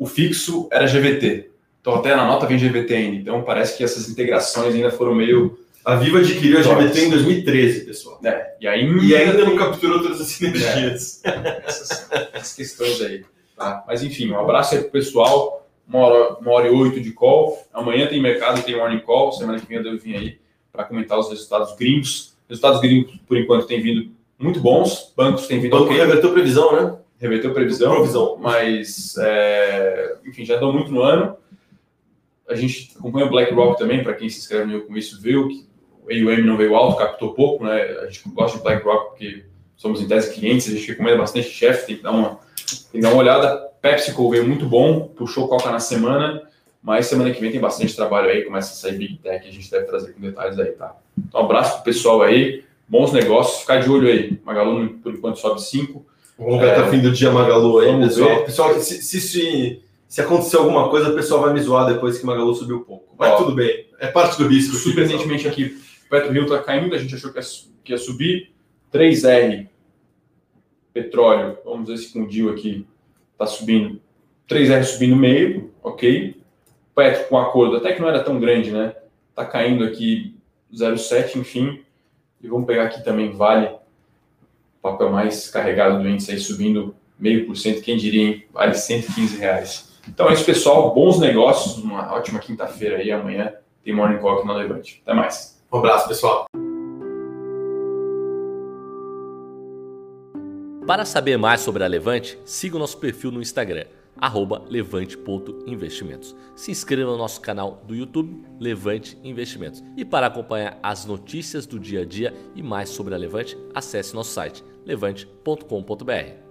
o fixo era GVT. Então, até na nota vem GVT ainda. Então, parece que essas integrações ainda foram meio. A Viva adquiriu a. GBT em 2013, pessoal. É, e ainda, E ainda não capturou todas as sinergias. essas, essas questões aí. Tá? Mas, enfim, um abraço aí pro pessoal. Uma hora, uma hora e oito de call. Amanhã tem mercado, tem morning call. Semana que vem eu devo vir aí para comentar os resultados gringos. Resultados gringos, por enquanto, têm vindo muito bons. Bancos têm vindo banco ok. reverteu previsão, né? Reverteu previsão, Provisão. mas é, enfim, já andou muito no ano. A gente acompanha o BlackRock também, para quem se inscreve no com isso, viu que o AUM não veio alto, captou pouco, né? A gente gosta de BlackRock porque somos em tese clientes, a gente recomenda bastante chefe, tem que dar uma, tem que dar uma olhada. PepsiCo veio muito bom, puxou coca na semana, mas semana que vem tem bastante trabalho aí, começa a sair Big Tech, a gente deve trazer com detalhes aí, tá? Então, um abraço pro pessoal aí, bons negócios, ficar de olho aí. Magalu, por enquanto, sobe 5. Vamos ver até o fim do dia Magalu aí, pessoal. Pessoal, se, se, se, se acontecer alguma coisa, o pessoal vai me zoar depois que Magalu subiu um pouco. Mas Ó. tudo bem. É parte do risco. Surpreendentemente aqui, Petro Rio está caindo, a gente achou que ia, que ia subir. 3R, petróleo, vamos ver se com o aqui está subindo. 3R subindo meio, ok. Petro com acordo, até que não era tão grande, né? Está caindo aqui 0,7, enfim. E vamos pegar aqui também Vale, papel mais carregado do índice aí subindo meio por cento, quem diria, hein? Vale 115 reais. Então é isso, pessoal. Bons negócios, uma ótima quinta-feira aí, amanhã tem Morning Call aqui na Levante. Até mais. Um abraço, pessoal. Para saber mais sobre a Levante, siga o nosso perfil no Instagram, levante.investimentos. Se inscreva no nosso canal do YouTube, Levante Investimentos. E para acompanhar as notícias do dia a dia e mais sobre a Levante, acesse nosso site levante.com.br.